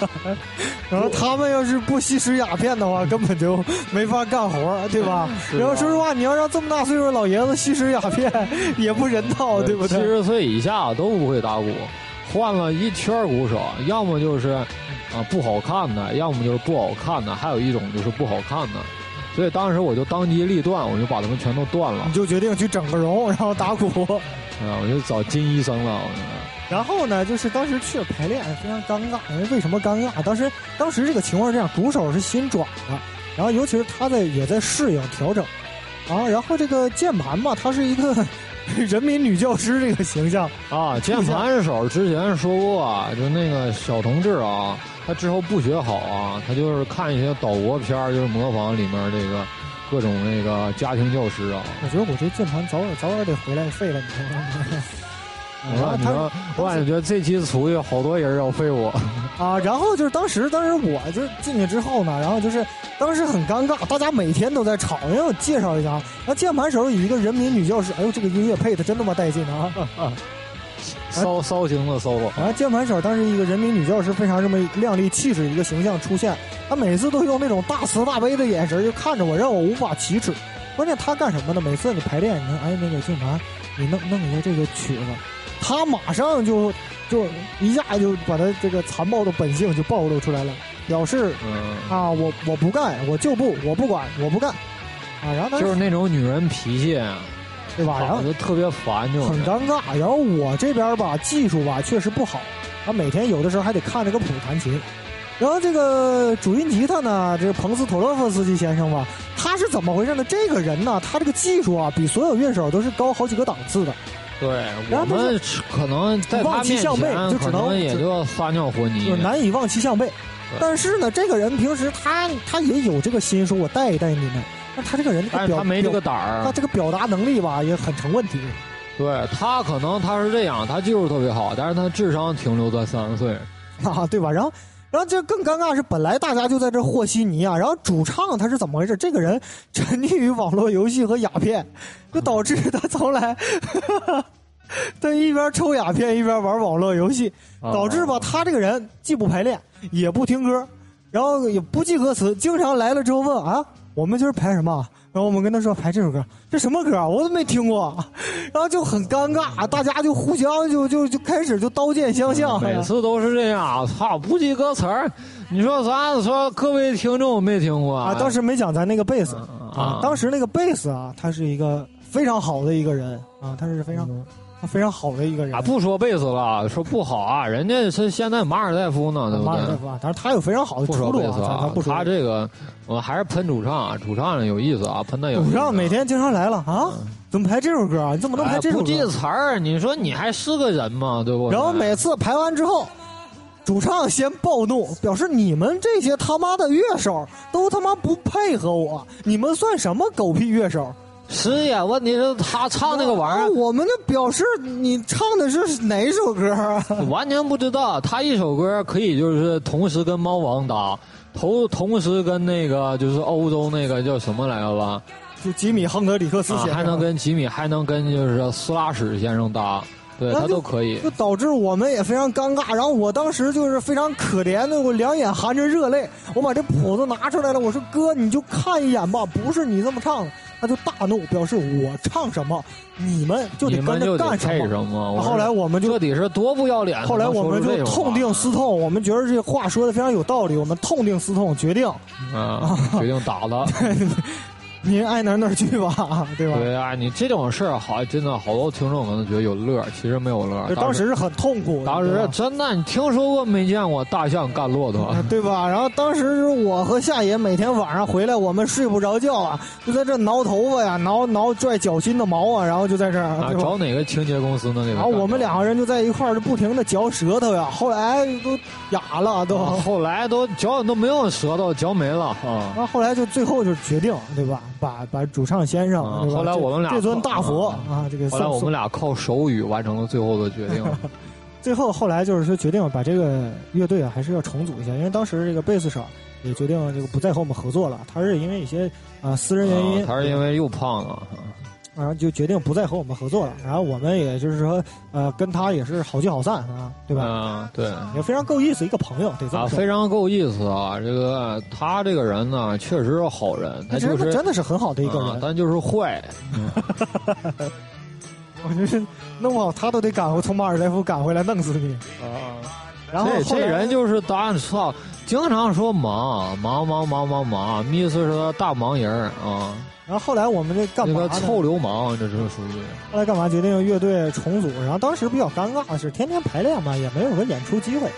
然后他们要是不吸食鸦片的话，根本就没法干活，对吧？然后说实话，你要让这么大岁数老爷子吸食鸦片，也不人道，对不对？七十岁以下都不会打鼓，换了一圈鼓手，要么就是啊不好看的，要么就是不好看的，还有一种就是不好看的。所以当时我就当机立断，我就把他们全都断了。你就决定去整个容，然后打鼓。啊，我就找金医生了。然后呢，就是当时去了排练，非常尴尬。因为为什么尴尬？当时当时这个情况是这样：鼓手是新转的，然后尤其是他在也在适应调整。啊，然后这个键盘嘛，它是一个 人民女教师这个形象啊。键盘手之前说过，啊，就那个小同志啊。他之后不学好啊，他就是看一些岛国片就是模仿里面这个各种那个家庭教师啊。我觉得我这键盘早晚早晚得回来废了，你知道吗？我你说，我感觉这期出去好多人要废我 啊。然后就是当时，当时我就进去之后呢，然后就是当时很尴尬，大家每天都在吵。因为我介绍一下，那键盘手有一个人民女教师，哎呦，这个音乐配的真他妈带劲啊！骚骚型的 solo，啊，键盘手当时一个人民女教师非常这么靓丽气质一个形象出现，他每次都用那种大慈大悲的眼神就看着我，让我无法启齿。关键他干什么呢？每次你排练，你看哎那个键盘，你弄弄一下这个曲子，她马上就就一下就把他这个残暴的本性就暴露出来了，表示啊我我不干，我就不我不管我不干啊，然后就是那种女人脾气。对吧？然后就特别烦，就很尴尬。然后我这边吧，技术吧确实不好，他每天有的时候还得看这个谱弹琴。然后这个主音吉他呢，这个彭斯托洛夫斯基先生吧，他是怎么回事呢？这个人呢，他这个技术啊，比所有乐手都是高好几个档次的。对，然后他我们可能在他望其面项背就前可只能能也就撒尿和泥就。难以望其项背。但是呢，这个人平时他他也有这个心，说我带一带你们，那他这个人这个表但他没这个胆儿，他这个表达能力吧也很成问题。对他可能他是这样，他技术特别好，但是他智商停留在三十岁。啊，对吧？然后，然后这更尴尬是，本来大家就在这和稀泥啊，然后主唱他是怎么回事？这个人沉溺于网络游戏和鸦片，就导致他从来，他一边抽鸦片一边玩网络游戏，啊导致吧他这个人既不排练，也不听歌，然后也不记歌词，经常来了之后问啊，我们今儿排什么？然后我们跟他说排这首歌，这什么歌啊？我都没听过，然后就很尴尬，大家就互相就就就开始就刀剑相向，每次都是这样，操，不记歌词儿。你说咱说各位听众没听过啊，当时没讲咱那个贝斯。啊啊，当时那个贝斯啊，他是一个非常好的一个人啊，他是非常他非常好的一个人啊，。不说贝斯了，说不好啊，人家是现在马尔代夫呢，对不对？马尔代夫啊，但是他有非常好的不出路啊，说贝斯啊咱咱不，说。他这个我还是喷主唱啊，主唱有意思啊，喷的有意思。主唱每天经常来了啊，怎么排这首歌啊？你怎么能排这首哎不记歌？词儿，你说你还是个人吗？对不对？然后每次排完之后，主唱先暴怒，表示你们这些他妈的乐手都他妈不配合我，你们算什么狗屁乐手？是呀，问题是他唱那个玩意啊我们就表示你唱的是哪首歌啊？完全不知道。他一首歌可以就是同时跟猫王搭，同同时跟那个就是欧洲那个叫什么来着吧？就吉米·亨德里克斯先，生，啊还能跟吉米，还能跟就是斯拉史先生搭，对他都可以。就导致我们也非常尴尬。然后我当时就是非常可怜的，我两眼含着热泪，我把这谱子拿出来了，我说哥，你就看一眼吧，不是你这么唱的。他就大怒，表示我唱什么，你们就得跟着干什么。什么？后来我们就彻底是多不要脸！后来我们就痛定思痛，我们觉得这话说的非常有道理，我们痛定思痛，决定啊，决定打他。您爱哪儿哪儿去吧，对吧？对啊，你这种事儿好，真的好多听众可能觉得有乐，其实没有乐当时是很痛苦，当时真的，你听说过没见过大象干骆驼？啊对吧？然后当时是我和夏野每天晚上回来，我们睡不着觉啊，就在这挠头发呀，挠挠拽脚心的毛啊，然后就在这儿，啊，找哪个清洁公司能给他干掉？然后我们两个人就在一块儿就不停的嚼舌头呀，后来都哑了都，啊后来都嚼都没有舌头，嚼没了啊。然后后来就最后就决定，对吧？把把主唱先生，啊？后来我们俩这尊大佛啊啊，这个后来我们俩靠手语完成了最后的决定。最后后来就是说决定把这个乐队啊还是要重组一下，因为当时这个贝斯手也决定这个不再和我们合作了，他是因为一些啊、私人原因，啊他是因为又胖了。然后就决定不再和我们合作了。然后我们也就是说，呃，跟他也是好聚好散啊，对吧？嗯，对。也非常够意思一个朋友，得这啊，非常够意思啊！这个他这个人呢，确实是好人，他就是真的是很好的一个啊人。但就是坏。我就是弄不好他都得赶回从马尔代夫赶回来弄死你。啊，然后这这人就是当操，经常说忙忙忙忙忙忙，意思是个大忙人儿啊，然后后来我们这干嘛呢？那个臭流氓，这是属于。后来干嘛决定乐队重组？然后当时比较尴尬的是天天排练嘛，也没有个演出机会，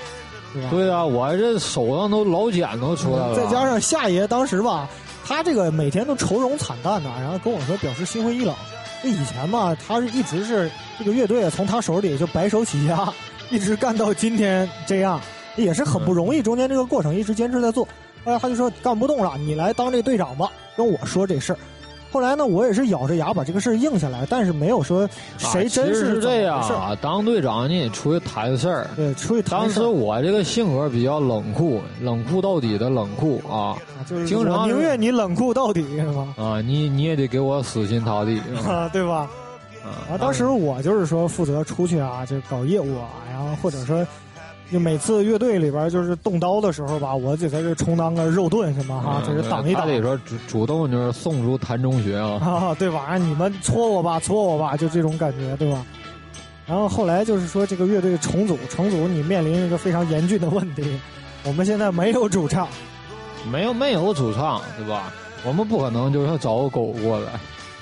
对吧？对啊，我这手上都老茧都出来了。再加上夏爷当时吧，他这个每天都愁容惨淡的，然后跟我说表示心灰意冷。那以前嘛，他是一直是这个乐队从他手里就白手起家，一直干到今天这样，也是很不容易。中间这个过程一直坚持在做。后来他就说干不动了，你来当这队长吧，跟我说这事儿。后来呢，我也是咬着牙把这个事儿应下来，但是没有说谁真啊是是这样啊，当队长你得出去谈事儿。对，出去谈当时我这个性格比较冷酷，冷酷到底的冷酷啊啊就是经常我宁愿你冷酷到底，是吧？啊！你你也得给我死心塌地啊！啊，对吧？啊当时我就是说负责出去啊，就搞业务啊，然后或者说，就每次乐队里边就是动刀的时候吧，我就在这充当个肉盾什么哈，嗯就是挡一挡他得说主主动就是送出谭中学啊，啊，对吧？你们搓我吧，搓我吧，就这种感觉，对吧？然后后来就是说这个乐队重组，重组你面临一个非常严峻的问题，我们现在没有主唱，没有没有主唱对吧？我们不可能就是找个狗过来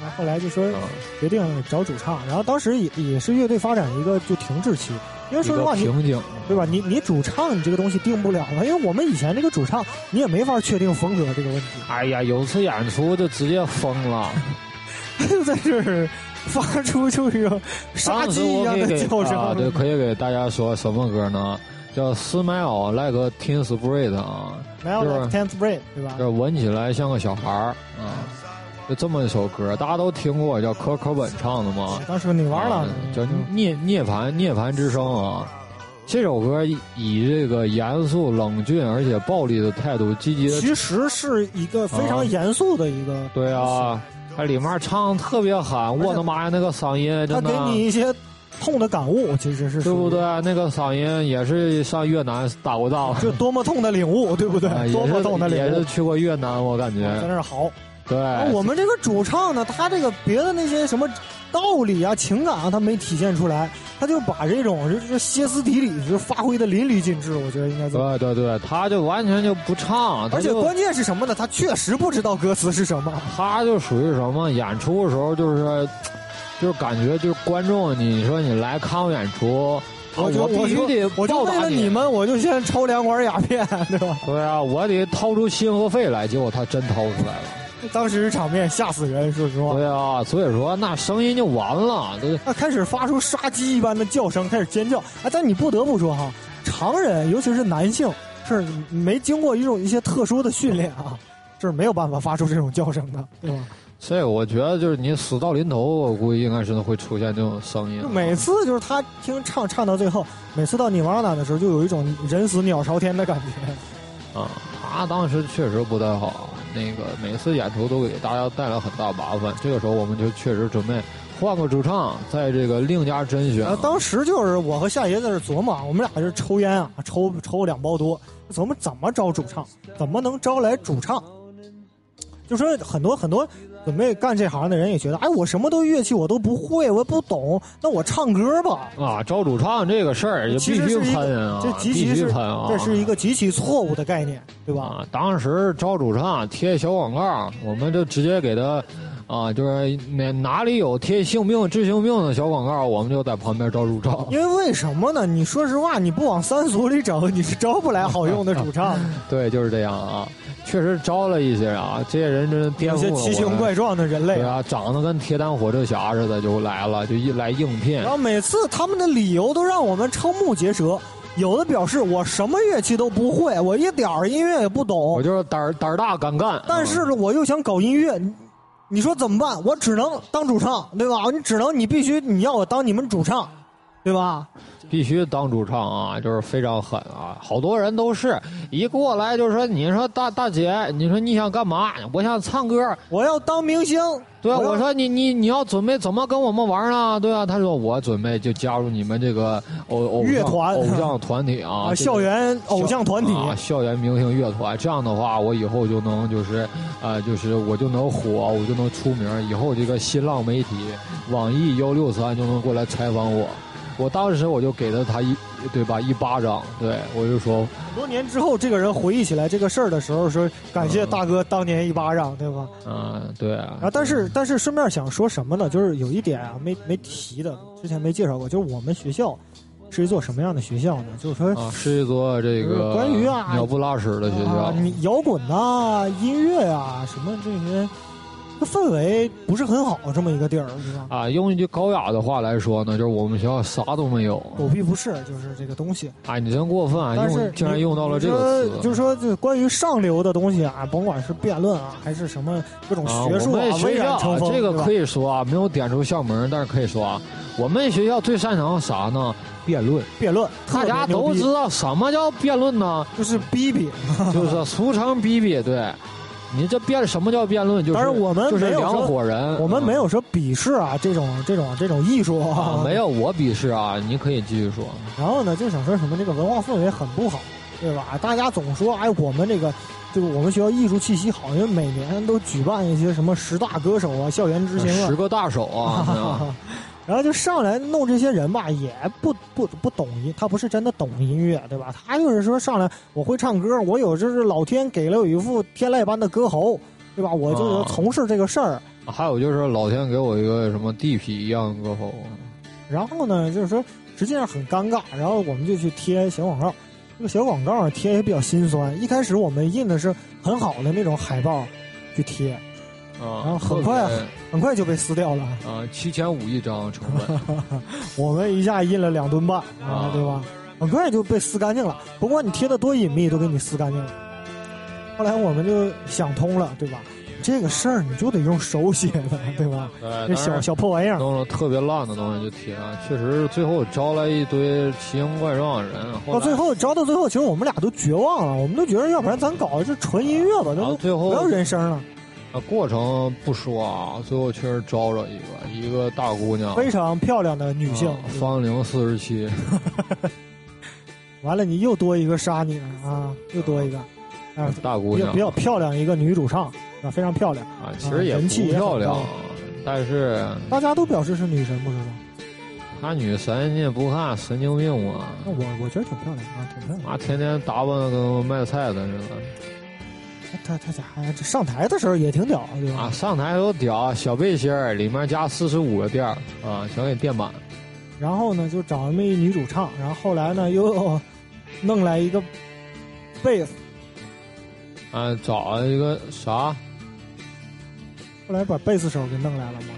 然后后来就说啊，决定找主唱，然后当时也也是乐队发展一个就停滞期，因为说实话你瓶颈。对吧？你你主唱你这个东西定不了了，因为我们以前这个主唱你也没法确定风格这个问题，哎呀，有次演出就直接疯了，就在这儿发出就是杀鸡一样的叫声。啊，对，可以给大家说什么歌呢？叫《Smile Like a Teen Spirit》啊，，Smile Like Teen Spirit，对吧？就是闻起来像个小孩儿啊，就这么一首歌，大家都听过，叫柯可本唱的吗。当时你玩了，叫《涅涅槃涅槃之声》啊。这首歌以这个严肃、冷峻而且暴力的态度，积极的。其实是一个非常严肃的一个。对啊，它里面唱特别狠，我的妈呀，那个嗓音真的。他给你一些痛的感悟，其实是。对不对？那个嗓音也是上越南打过仗。就多么痛的领悟，对不对？多么痛的领悟。也是去过越南，我感觉。在那儿好。对。我们这个主唱呢，他这个别的那些什么。道理啊，情感啊，他没体现出来，他就把这种就是歇斯底里就发挥的淋漓尽致，我觉得应该怎么。对对对，他就完全就不唱，而且关键是什么呢？他确实不知道歌词是什么。他就属于什么？演出的时候就是，就是感觉就是观众，你说你来看我演出，我就必须得，我就为了你们，我就先抽两管鸦片，对吧？对啊，我得掏出心和肺来，结果他真掏出来了。当时场面吓死人，说实话。对啊，所以说那声音就完了。他开始发出杀鸡一般的叫声，开始尖叫。哎，但你不得不说哈，常人尤其是男性，是没经过一种一些特殊的训练啊，是没有办法发出这种叫声的，对吧？这个我觉得就是你死到临头，我估计应该是会出现这种声音。每次就是他听唱唱到最后，每次到你王丹的时候，就有一种人死鸟朝天的感觉。啊，他当时确实不太好。那个每次演出都给大家带来很大麻烦，这个时候我们就确实准备换个主唱，在这个另加甄选。当时就是我和夏爷在这琢磨，我们俩是抽烟啊，抽抽两包多，琢磨怎么招主唱，怎么能招来主唱。就说很多很多。准备干这行的人也觉得，哎，我什么都乐器我都不会，我也不懂，那我唱歌吧。啊，招主唱这个事儿就必须喷啊，这极其喷啊，这是一个极其错误的概念，对吧？啊，当时招主唱贴小广告，我们就直接给他，啊，就是哪哪里有贴性病治性病的小广告，我们就在旁边招主唱。因为为什么呢？你说实话，你不往三俗里整，你是招不来好用的主唱。对，就是这样啊。确实招了一些啊，这些人真颠覆了。些奇形怪状的人类，对啊，长得跟铁胆火车侠似的就来了，就一来应聘。然后每次他们的理由都让我们瞠目结舌，有的表示我什么乐器都不会，我一点儿音乐也不懂，我就是胆儿胆儿大敢干。但是我又想搞音乐，你说怎么办？我只能当主唱，对吧？你只能你必须你要我当你们主唱，对吧？必须当主唱啊，就是非常狠啊！好多人都是一过来就说：“你说大大姐，你说你想干嘛？我想唱歌，我要当明星。”对啊，我说你你你要准备怎么跟我们玩呢？对啊，他说我准备就加入你们这个偶偶乐团偶像团体啊，校园偶像团体，校园明星乐团。这样的话，我以后就能就是呃，就是我就能火，我就能出名。以后这个新浪媒体、网易幺六三就能过来采访我。我当时我就给了他一，对吧？一巴掌，对我就说。很多年之后，这个人回忆起来这个事儿的时候，说感谢大哥当年一巴掌，对吧？嗯，对啊。啊，但是但是顺便想说什么呢？就是有一点啊，没没提的，之前没介绍过，就是我们学校是一座什么样的学校呢？就是说啊，是一座这个关于啊鸟不拉屎的学校，摇滚呐，音乐啊，什么这些。氛围不是很好，这么一个地儿，是吧？啊，用一句高雅的话来说呢，就是我们学校啥都没有。狗屁不是，就是这个东西。啊，你真过分啊！用竟然用到了这个词。就是说，就关于上流的东西啊，甭管是辩论啊，还是什么各种学术啊，威然成风。这个可以说啊，没有点出校门，但是可以说啊，我们学校最擅长啥呢？辩论。辩论。大家都知道什么叫辩论呢？就是逼逼，就是俗称逼逼，对。你这辩什么叫辩论？就是我们就是两伙人，我们没有说鄙视啊，这种这种这种艺术啊，没有我鄙视啊，你可以继续说。然后呢，就想说什么这个文化氛围很不好，对吧？大家总说哎，我们这个这个我们学校艺术气息好，因为每年都举办一些什么十大歌手啊、校园之星啊、十个大手啊。然后就上来弄这些人吧，也不不不懂音，他不是真的懂音乐，对吧？他就是说上来我会唱歌，我有就是老天给了我一副天籁般的歌喉，对吧？我就从事这个事儿。还有就是老天给我一个什么地痞一样的歌喉。然后呢，就是说实际上很尴尬，然后我们就去贴小广告，这个小广告贴也比较心酸。一开始我们印的是很好的那种海报去贴。啊，然后很快很快就被撕掉了。啊，七千五一张成本 我们一下印了两吨半啊，啊对吧？很快就被撕干净了。不管你贴的多隐秘，都给你撕干净了。后来我们就想通了，对吧？这个事儿你就得用手写的，对吧？对，这小小破玩意儿，弄了特别烂的东西就贴上，确实最后招来一堆奇形怪状的人。后到最后招到最后，其实我们俩都绝望了，我们都觉得要不然咱搞这纯音乐吧，都最后不要人声了。啊，过程不说啊，最后确实招着一个一个大姑娘，非常漂亮的女性啊，芳龄四十七，完了你又多一个杀你了啊，又多一个，啊，大姑娘比较漂亮一个女主唱啊，非常漂亮，啊，其实也不人气也漂亮，但是大家都表示是女神，不是吗？她女神你也不看，神经病嘛，那我我觉得挺漂亮啊，挺漂亮。啊，天天打扮的跟卖菜的似的。他他家上台的时候也挺屌，对吧？啊，上台都屌，小背心儿里面加四十五个垫儿啊，全给垫满。然后呢，就找那么一女主唱，然后后来呢又弄来一个贝斯，啊，找了一个啥后来把贝斯手给弄来了吗。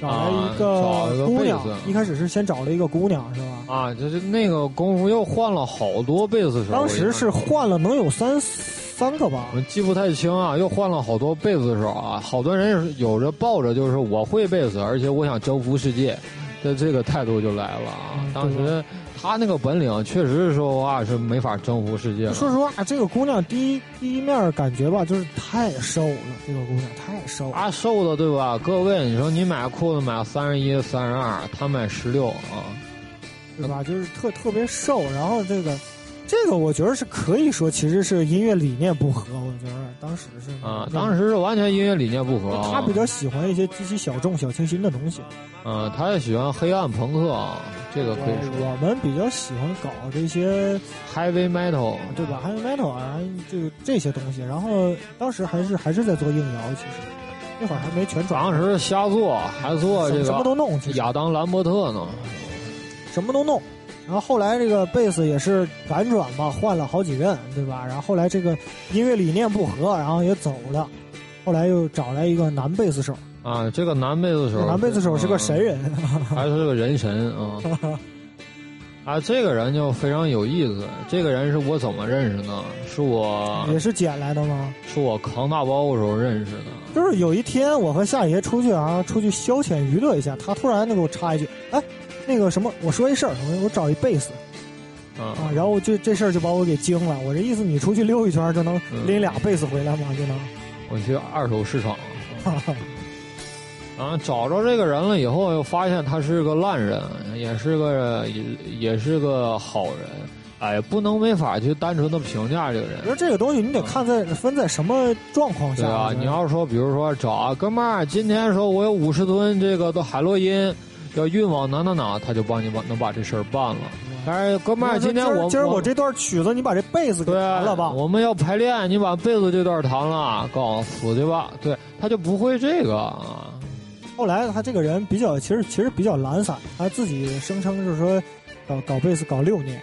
找来一个姑娘一开始是先找了一个姑娘，是吧？啊？就是那个功夫又换了好多贝斯手。当时是换了能有三三个吧我，记不太清啊，又换了好多贝斯手啊，好多人有着抱着就是我会贝斯，而且我想征服世界的这个态度就来了啊嗯。当时他那个本领确实是说话是没法征服世界的。说实话，这个姑娘第一第一面感觉吧，就是太瘦了。这个姑娘太瘦了，啊瘦的对吧？各位，你说你买裤子买三十一、三十二，他买十六啊。对吧？就是特特别瘦，然后这个这个我觉得是可以说其实是音乐理念不合，我觉得当时是啊，当时是完全音乐理念不合啊。他比较喜欢一些极其小众、小清新的东西。嗯，他也喜欢黑暗朋克啊，这个可以说我们比较喜欢搞这些，heavy metal 对吧？？heavy metal 啊，这这些东西。然后当时还是还是在做硬摇，其实那会儿还没全转。当时瞎做，还做这个什么都弄，亚当兰伯特呢。什么都弄。然后后来这个贝斯也是辗转吧，换了好几任，对吧？然后后来这个音乐理念不合，然后也走了。后来又找来一个男贝斯手，啊，这个男贝斯手，男贝斯手是个神人，嗯还是个人神啊！啊，这个人就非常有意思。这个人是我怎么认识呢？是我也是捡来的吗？是我扛大包的时候认识的。就是有一天我和夏爷出去啊，出去消遣娱乐一下，他突然就给我插一句：“哎，那个什么，我说一事儿，我我找一贝斯啊啊。”然后就这事儿就把我给惊了。我这意思，你出去溜一圈就能嗯拎俩贝斯回来吗？就能？我去二手市场。哈 哈啊，找着这个人了以后，又发现他是个烂人，也是个也也是个好人。哎，不能没法去单纯的评价这个人我。说这个东西你得看在分在什么状况下。对啊，你要是说，比如说找啊，哥们儿，今天说我有五十吨这个的海洛因，要运往哪哪哪，他就帮你把能把这事儿办了。但是哥们儿，今天我今儿我这段曲子，你把这贝斯给对弹了吧？我们要排练，你把贝斯这段弹了，告诉死去吧。对，他就不会这个啊。后来他这个人比较，其实其实比较懒散，他自己声称就是说搞搞贝斯搞六年，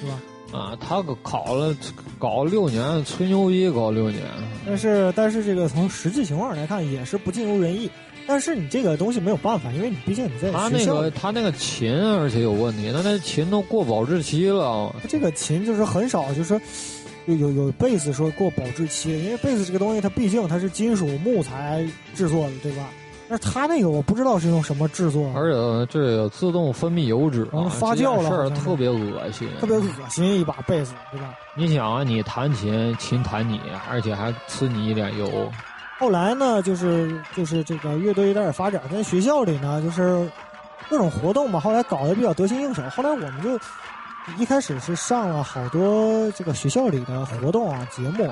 是吧？啊，他可考了，搞六年，吹牛逼搞六年。但是但是这个从实际情况来看，也是不尽如人意。但是你这个东西没有办法，因为你毕竟你在他那个他那个琴，而且有问题，他那琴都过保质期了。这个琴就是很少，就是有有有贝斯说过保质期，因为贝斯这个东西它毕竟它是金属木材制作的，对吧？但是它那个我不知道是用什么制作，而且这有自动分泌油脂发酵了这事儿特别恶心。特别恶心一把贝斯，对吧？你想啊，你弹琴，琴弹你，而且还呲你一脸油。后来呢，就是就是这个乐队有点发展，在学校里呢，就是各种活动嘛，后来搞得比较得心应手。后来我们就一开始是上了好多这个学校里的活动啊节目，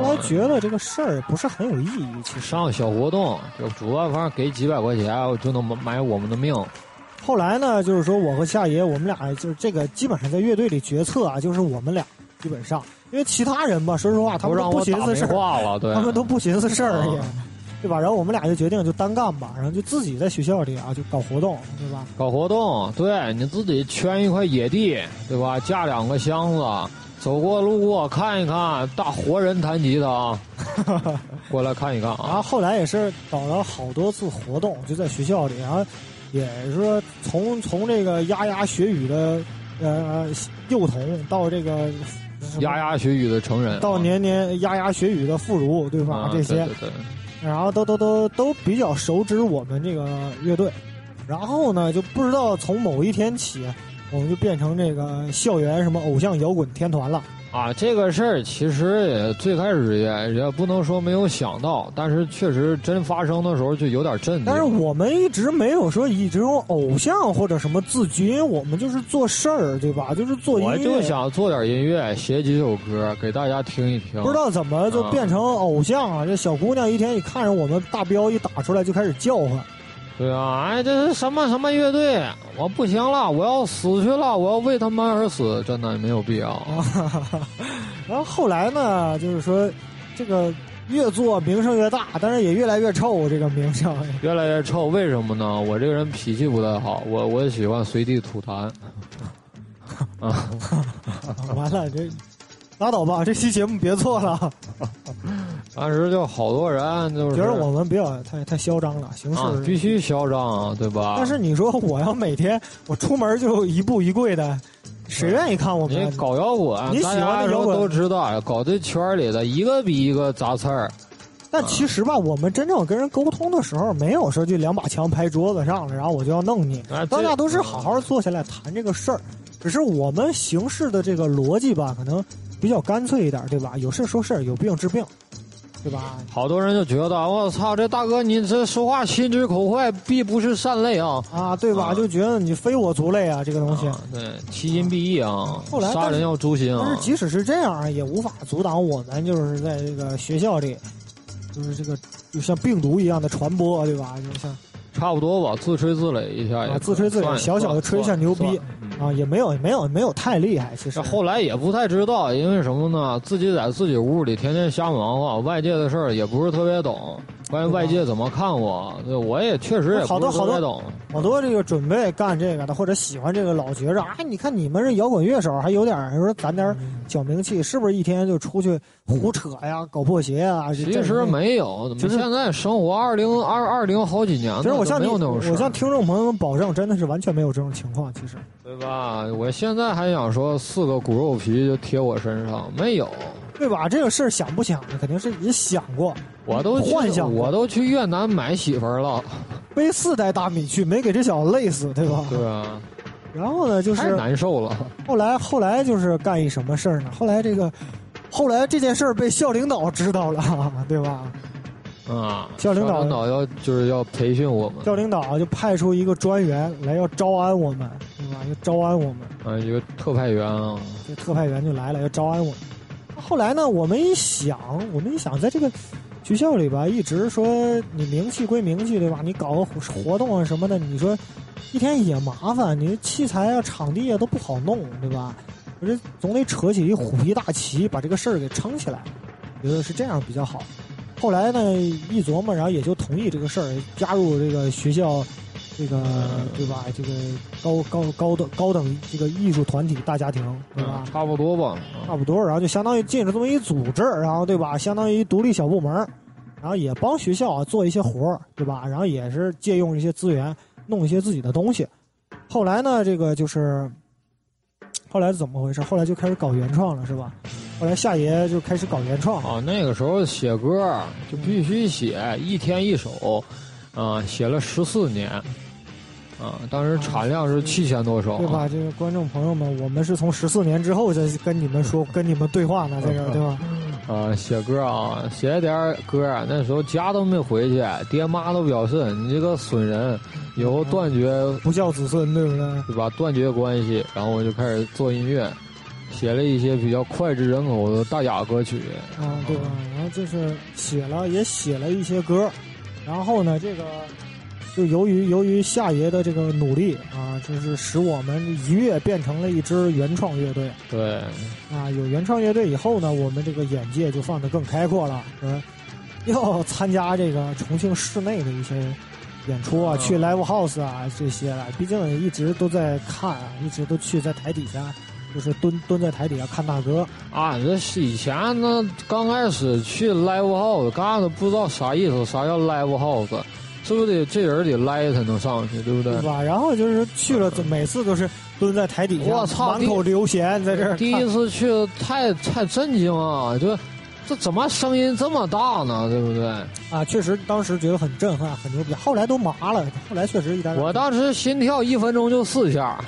后来觉得这个事儿不是很有意义。其实上小活动，就主办方给几百块钱，就能买我们的命。后来呢，就是说我和夏爷，我们俩就是这个基本上在乐队里决策啊，就是我们俩基本上，因为其他人吧，说实话他们都不寻思事儿，话了，对，他们都不寻思事儿。对吧？然后我们俩就决定就单干吧，然后就自己在学校里啊就搞活动，对吧？搞活动，对你自己圈一块野地，对吧？架两个箱子，走过路过看一看，大活人弹吉他啊！过来看一看啊。然后后来也是搞了好多次活动，就在学校里，然后也是说从从这个牙牙学语的呃幼童到这个 牙牙学语的成人，到年年牙牙学语的妇孺，对吧？啊这些，对对对然后都都都都比较熟知我们这个乐队。然后呢，就不知道从某一天起，我们就变成这个校园什么偶像摇滚天团了。啊，这个事儿其实也最开始也也不能说没有想到，但是确实真发生的时候就有点震惊。但是我们一直没有说以这种偶像或者什么自居，因为我们就是做事儿，对吧？就是做音乐。我就想做点音乐，写几首歌给大家听一听。不知道怎么就变成偶像啊！这小姑娘一天一看着我们大彪一打出来就开始叫唤。对啊，哎，这是什么什么乐队？我不行了，我要死去了，我要为他们而死，真的没有必要。然后后来呢，就是说这个越做名声越大，但是也越来越臭，这个名声越来越臭。为什么呢？我这个人脾气不太好，我我喜欢随地吐痰。啊，完了这。拉倒吧，这期节目别做了。当时就好多人就是觉得我们比较太太嚣张了，形式、啊、必须嚣张啊，对吧？但是你说我要每天我出门就一步一跪的，谁愿意看我们？你搞摇滚，你喜欢的摇滚都知道，搞这圈里的一个比一个杂刺儿。但其实吧，我们真正跟人沟通的时候，没有说就两把枪拍桌子上了，然后我就要弄你。啊、大家都是好好坐下来谈这个事儿，只是我们行事的这个逻辑吧，可能。比较干脆一点，对吧？有事说事，有病治病，对吧？好多人就觉得，我操，这大哥你这说话心直口快，必不是善类啊！啊，对吧？啊、就觉得你非我族类啊，这个东西。啊、对，其心必异啊！后来杀人要诛心啊！但是即使是这样，也无法阻挡我们，就是在这个学校里，就是这个就像病毒一样的传播，对吧？就像。差不多吧，自吹自擂一下也、啊、自吹自擂，小小的吹一下牛逼啊，也没有没有没有太厉害。其实后来也不太知道，因为什么呢？自己在自己屋里天天瞎忙活，外界的事儿也不是特别懂。关于外界怎么看我，对我也确实也好多好多懂。好多这个准备干这个的或者喜欢这个，老觉着哎，你看你们这摇滚乐手还有点说攒点小名气，是不是一天就出去胡扯呀、搞破鞋啊？其实没有，怎么现在生活二零二二零好几年了，其实我向没有那种事。我向听众朋友们保证，真的是完全没有这种情况。其实，对吧？我现在还想说四个骨肉皮就贴我身上，没有。对吧？这个事儿想不想的，肯定是也想过。我都幻想，我都去越南买媳妇儿了，背四袋大米去，没给这小子累死，对吧？对啊。然后呢，就是太难受了。后来，后来就是干一什么事儿呢？后来这个，后来这件事儿被校领导知道了，对吧？啊，校领导要就是要培训我们，校领导就派出一个专员来要招安我们，对吧？要招安我们。啊，一个特派员啊，这特派员就来了，要招安我们。后来呢，我们一想，我们一想，在这个学校里吧，一直说你名气归名气，对吧？你搞个活动啊什么的，你说一天也麻烦，你器材啊、场地啊都不好弄，对吧？我这总得扯起一虎皮大旗，把这个事儿给撑起来，觉得是这样比较好。后来呢，一琢磨，然后也就同意这个事儿，加入这个学校。这个对吧？这个高高高等高等这个艺术团体大家庭，对吧？差不多吧，差不多。然后就相当于进了这么一组织，然后对吧？相当于独立小部门，然后也帮学校啊做一些活儿，对吧？然后也是借用一些资源，弄一些自己的东西。后来呢，这个就是后来怎么回事？后来就开始搞原创了，是吧？后来夏爷就开始搞原创啊。那个时候写歌就必须写一天一首，啊，写了十四年。啊，当时产量是七千多首，对吧？这个观众朋友们，我们是从十四年之后再跟你们说、跟你们对话呢，这个对吧？啊，写歌啊，写点歌，那时候家都没回去，爹妈都表示你这个损人，以后断绝不孝子孙，对不对？对吧？断绝关系，然后我就开始做音乐，写了一些比较脍炙人口的大雅歌曲。啊，对吧？然后就是写了，也写了一些歌，然后呢，这个。就由于由于夏爷的这个努力啊，就是使我们一跃变成了一支原创乐队。对，啊，有原创乐队以后呢，我们这个眼界就放得更开阔了。嗯，要参加这个重庆市内的一些演出啊，去 live house 啊这些了。毕竟一直都在看，啊，一直都去在台底下就是蹲蹲在台底下看大哥。啊，这是以前呢，刚开始去 live house，刚开始不知道啥意思，啥叫 live house，是不是得这人得来才能上去，对不对？对吧？然后就是去了，每次都是蹲在台底下，我操满口流涎，在这儿。第一次去太太震惊啊！就这怎么声音这么大呢？对不对？啊，确实当时觉得很震撼，很牛逼。后来都麻了，后来确实一点点。我当时心跳一分钟就四下，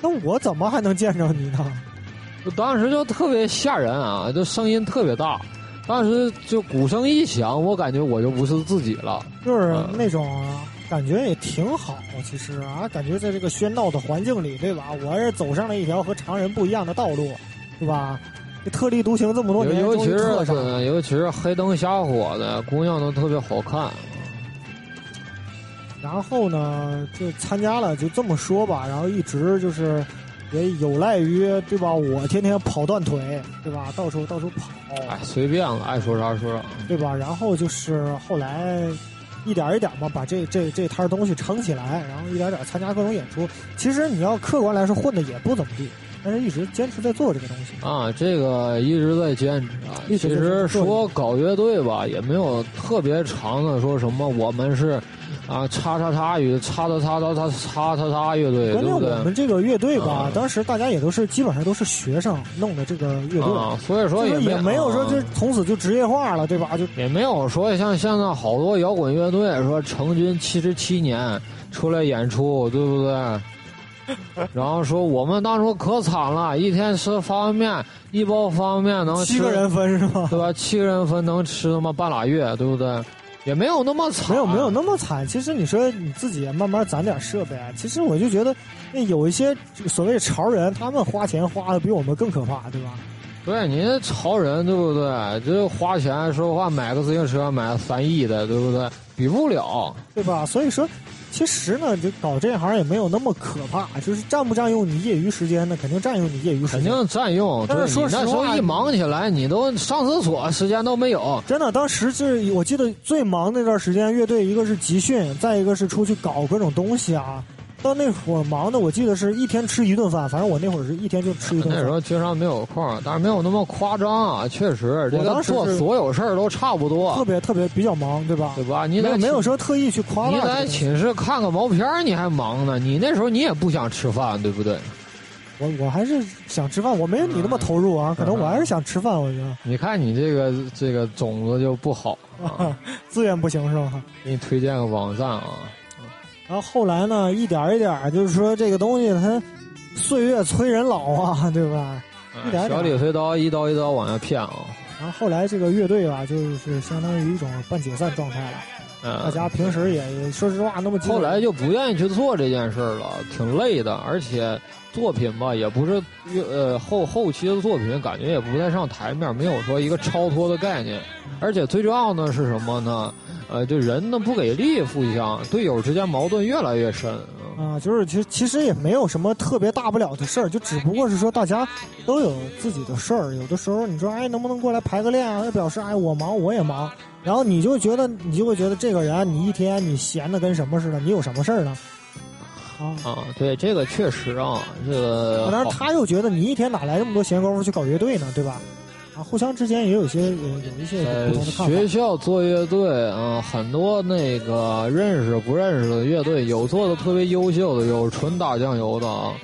那我怎么还能见着你呢？我当时就特别吓人啊！就声音特别大，当时就鼓声一响，我感觉我就不是自己了。就是那种感觉也挺好，其实啊，感觉在这个喧闹的环境里，对吧？我是走上了一条和常人不一样的道路，对吧？特立独行这么多年，尤其是尤其是黑灯瞎火的，姑娘都特别好看。然后呢，就参加了，就这么说吧。然后一直就是，也有赖于对吧？我天天跑断腿，对吧？到处到处跑，哎，随便了，爱说啥说啥。对吧？然后就是后来一点一点嘛，把这这这摊东西撑起来，然后一点点参加各种演出。其实你要客观来说，混的也不怎么地，但是一直坚持在做这个东西。啊，这个一直在坚持啊。其实说搞乐队吧，也没有特别长的说什么我们是啊叉叉叉乐叉叉叉叉叉叉叉叉乐队，关键对不对？我们这个乐队吧啊，当时大家也都是基本上都是学生弄的这个乐队，啊，所以说也也没有说啊就从此就职业化了，对吧？就也没有说像现在好多摇滚乐队说成军七十七年出来演出，对不对？然后说我们当初可惨了，一天吃方便面，一包方便面能吃七个人分是吧？对吧？七个人分能吃他妈半拉月，对不对？也没有那么惨，没有没有那么惨。其实你说你自己慢慢攒点设备，其实我就觉得，那有一些所谓潮人，他们花钱花的比我们更可怕，对吧？对你这潮人，对不对？这花钱说话买个自行车买三亿的，对不对？比不了。对吧？所以说，其实呢，就搞这行也没有那么可怕，就是占不占用你业余时间呢？肯定占用你业余时间。肯定占用，但是说实话时候一忙起来，你都上厕所时间都没有。真的，当时是我记得最忙那段时间，乐队一个是集训，再一个是出去搞各种东西啊。到那会儿忙的，我记得是一天吃一顿饭，反正我那会儿是一天就吃一顿饭。那时候经常没有空，但是没有那么夸张啊。确实，这我个当时是做所有事儿都差不多特，别特别比较忙，对吧？对吧？你没有没有说特意去夸你。在寝室看个毛片儿你还忙呢。你那时候你也不想吃饭，对不对？我我还是想吃饭，我没有你那么投入啊，可能我还是想吃饭，我觉得你看你这个这个种子就不好啊。资源不行是吧？给你推荐个网站啊。然后后来呢，一点一点就是说这个东西它岁月催人老啊，对吧？一点点小李飞刀一刀一刀往下骗啊。然后后来这个乐队吧，就是相当于一种半解散状态了。嗯，大家平时也也说实话那么后来就不愿意去做这件事儿了，挺累的，而且作品吧也不是呃后后期的作品，感觉也不太上台面，没有说一个超脱的概念，而且最重要的是什么呢？呃，就人呢不给力，互相队友之间矛盾越来越深。嗯啊，就是其实其实也没有什么特别大不了的事儿，就只不过是说大家都有自己的事儿，有的时候你说哎能不能过来排个练啊？他表示哎我忙我也忙，然后你就觉得你就会觉得这个人你一天你闲的跟什么似的，你有什么事儿呢？啊。啊，对，这个确实啊，这个当然，他又觉得你一天哪来那么多闲工夫去搞乐队呢，对吧？啊，互相之间也有一些有有一些在不同的看法。学校做乐队啊、很多那个认识不认识的乐队，有做的特别优秀的，有纯打酱油的啊。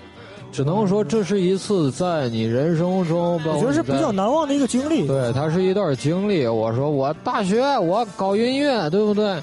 只能说这是一次在你人生中，我觉得是比较难忘的一个经历。对，它是一段经历。我说我大学我搞音乐，对不对？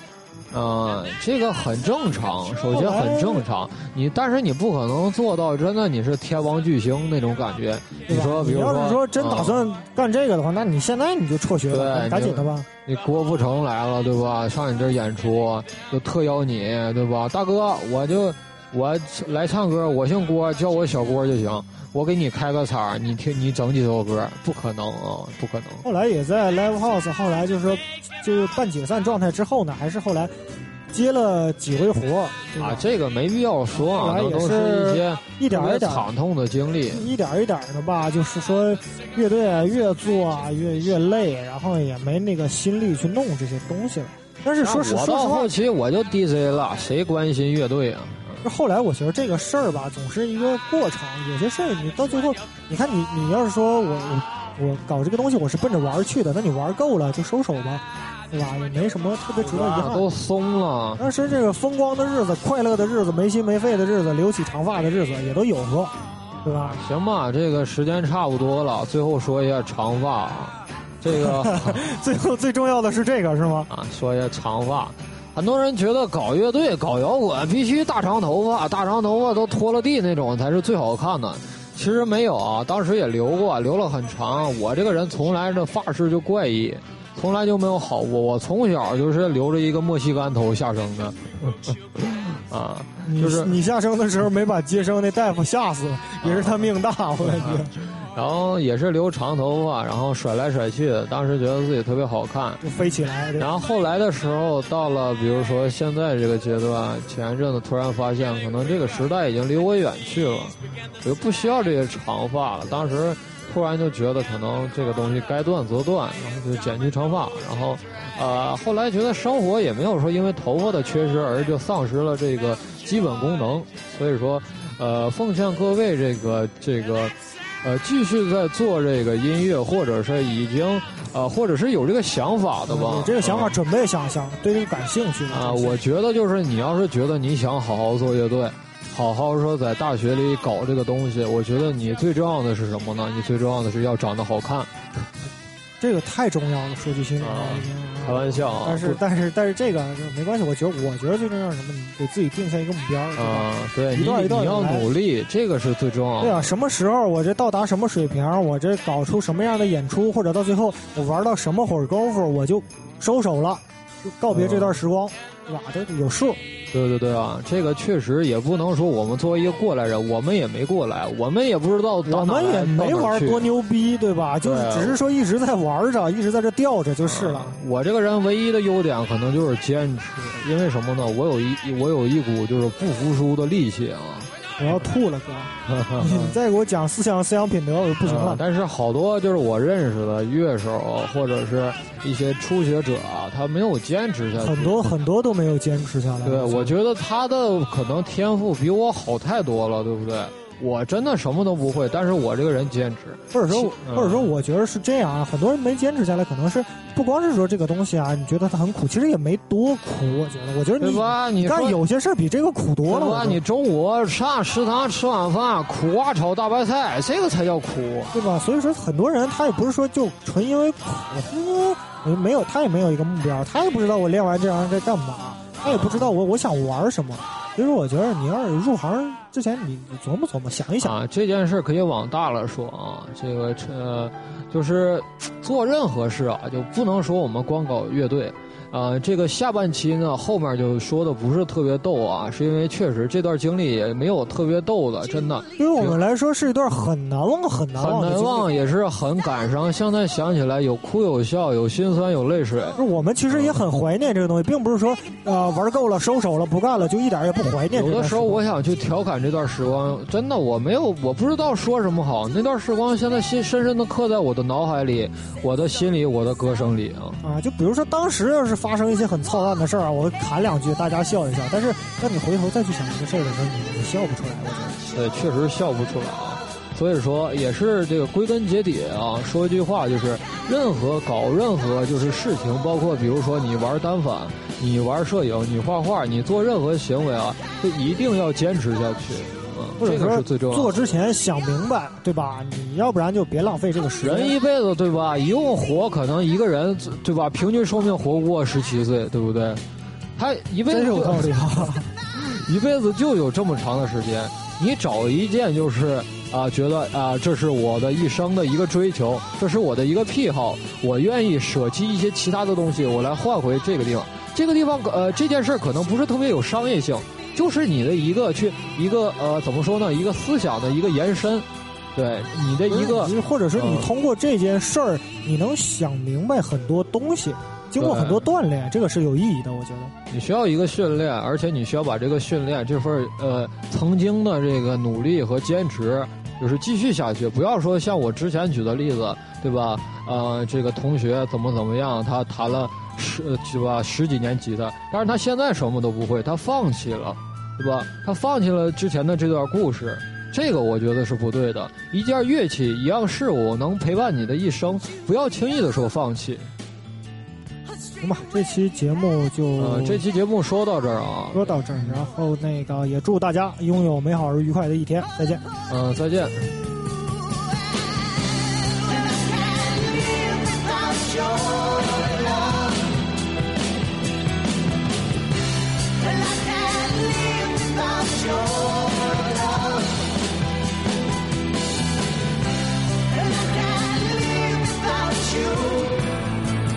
嗯、这个很正常，首先很正常。你但是你不可能做到真的你是天王巨星那种感觉。你说，比你如要是说真打啊算干这个的话，那你现在你就辍学了，赶紧的吧。你郭富城来了，对吧？上你这儿演出就特邀你，对吧？大哥，我就我来唱歌，我姓郭，叫我小郭就行。我给你开个场，你听你整几首歌，不可能啊，不可能。后来也在 Live House，后来就是说，就是半解散状态之后呢，还是后来接了几回活啊，这个没必要说啊，那都是是一些一点儿一点儿惨痛的经历。一点儿一点儿的吧，就是说乐队啊越做啊越越累，然后也没那个心力去弄这些东西了。但是说实话到后，期我就 DJ 了，谁关心乐队啊？后来我觉得这个事儿吧，总是一个过程。有些事儿你到最后，你看你你要是说我我我搞这个东西，我是奔着玩去的，那你玩够了就收手吧，对吧？也没什么特别值得遗憾。都松了。但是这个风光的日子、快乐的日子、没心没肺的日子、留起长发的日子也都有过，对吧？行吧，这个时间差不多了，最后说一下长发。这个 最后最重要的是这个是吗？啊，说一下长发。很多人觉得搞乐队、搞摇滚必须大长头发，大长头发都拖了地那种才是最好看的。其实没有啊，当时也留过，留了很长。我这个人从来这发式就怪异，从来就没有好过。我从小就是留着一个莫西干头下生的。啊，就是你下生的时候没把接生那大夫吓死，也是他命大，我感觉。然后也是留长头发，然后甩来甩去的，当时觉得自己特别好看，就飞起来。然后后来的时候，到了比如说现在这个阶段，前一阵子突然发现，可能这个时代已经离我远去了，我就不需要这些长发了。当时突然就觉得，可能这个东西该断则断，然后就剪去长发。然后，呃，后来觉得生活也没有说因为头发的缺失而就丧失了这个基本功能，所以说，呃，奉劝各位这个这个。呃，继续在做这个音乐，或者是已经，呃，或者是有这个想法的吧？有这个想法，准备想想对这个感兴趣吗啊。我觉得就是你要是觉得你想好好做乐队，好好说在大学里搞这个东西，我觉得你最重要的是什么呢？你最重要的是要长得好看。这个太重要了，说句心里话。开玩笑啊！但是但是但是这个没关系，我觉得我觉得最重要是什么？你给自己定下一个目标。啊，对，一段一段你要努力，这个是最重要的。对啊，什么时候我这到达什么水平，我这搞出什么样的演出，或者到最后我玩到什么会儿功夫，我就收手了，就告别这段时光，对吧？都有数。对对对啊，这个确实也不能说我们作为一个过来人，我们也没过来，我们也不知道，我们也没玩多牛逼，对吧？就是只是说一直在玩着，一直在这吊着就是了。我这个人唯一的优点可能就是坚持，因为什么呢？我有一我有一股就是不服输的力气啊。我要吐了，哥！你再给我讲思想思想品德，我就不行了。但是好多就是我认识的乐手或者是一些初学者，他没有坚持下去。很多很多都没有坚持下来。对，我觉得他的可能天赋比我好太多了，对不对？我真的什么都不会，但是我这个人坚持，或者说，或者说，我觉得是这样啊。很多人没坚持下来，可能是不光是说这个东西啊，你觉得它很苦，其实也没多苦。我觉得，我觉得你，你干有些事儿比这个苦多了。你中午上食堂吃晚饭，苦瓜炒大白菜，这个才叫苦，对吧？所以说，很多人他也不是说就纯因为苦，因为没有他也没有一个目标，他也不知道我练完这玩意儿该干嘛，他也不知道我我想玩什么。其实，我觉得你要是入行之前，你琢磨琢磨，想一想啊，这件事可以往大了说啊。这个呃，就是做任何事啊，就不能说我们光搞乐队。啊，这个下半期呢，后面就说的不是特别逗啊，是因为确实这段经历也没有特别逗的，真的。对于我们来说是一段很难忘、很难忘、很难忘，也是很感伤。现在想起来，有哭有笑，有心酸有泪水。我们其实也很怀念这个东西，并不是说啊玩够了收手了不干了，就一点也不怀念。有的时候我想去调侃这段时光，真的我没有，我不知道说什么好。那段时光现在深深深的刻在我的脑海里，我的心里，我的歌声里啊。啊，就比如说当时要是。发生一些很操蛋的事儿啊，我侃两句，大家笑一笑。但是，当你回头再去想这个事儿的时候，你你笑不出来。我觉得，对，确实笑不出来啊。所以说，也是这个归根结底啊，说一句话就是：任何搞任何就是事情，包括比如说你玩单反，你玩摄影，你画画，你做任何行为啊，就一定要坚持下去。这个是最重要。做之前想明白，对吧？你要不然就别浪费这个时间。人一辈子，对吧？一共活可能一个人，对吧？平均寿命活不过十七岁，对不对？他一辈子有道理啊，一辈子就有这么长的时间。你找一件就是啊，觉得啊，这是我的一生的一个追求，这是我的一个癖好，我愿意舍弃一些其他的东西，我来换回这个地方。这个地方呃，这件事可能不是特别有商业性。就是你的一个去一个呃怎么说呢？一个思想的一个延伸，对你的一个，或者是你通过这件事儿，你能想明白很多东西，经过很多锻炼，这个是有意义的。我觉得你需要一个训练，而且你需要把这个训练这份呃曾经的这个努力和坚持，就是继续下去。不要说像我之前举的例子，对吧？呃，这个同学怎么怎么样，他谈了。十，对吧？十几年级的，但是他现在什么都不会，他放弃了，对吧？他放弃了之前的这段故事，这个我觉得是不对的。一件乐器，一样事物，能陪伴你的一生，不要轻易的说放弃。行吧，这期节目就呃，这期节目说到这儿啊，说到这儿，然后那个也祝大家拥有美好而愉快的一天，再见。嗯、再见。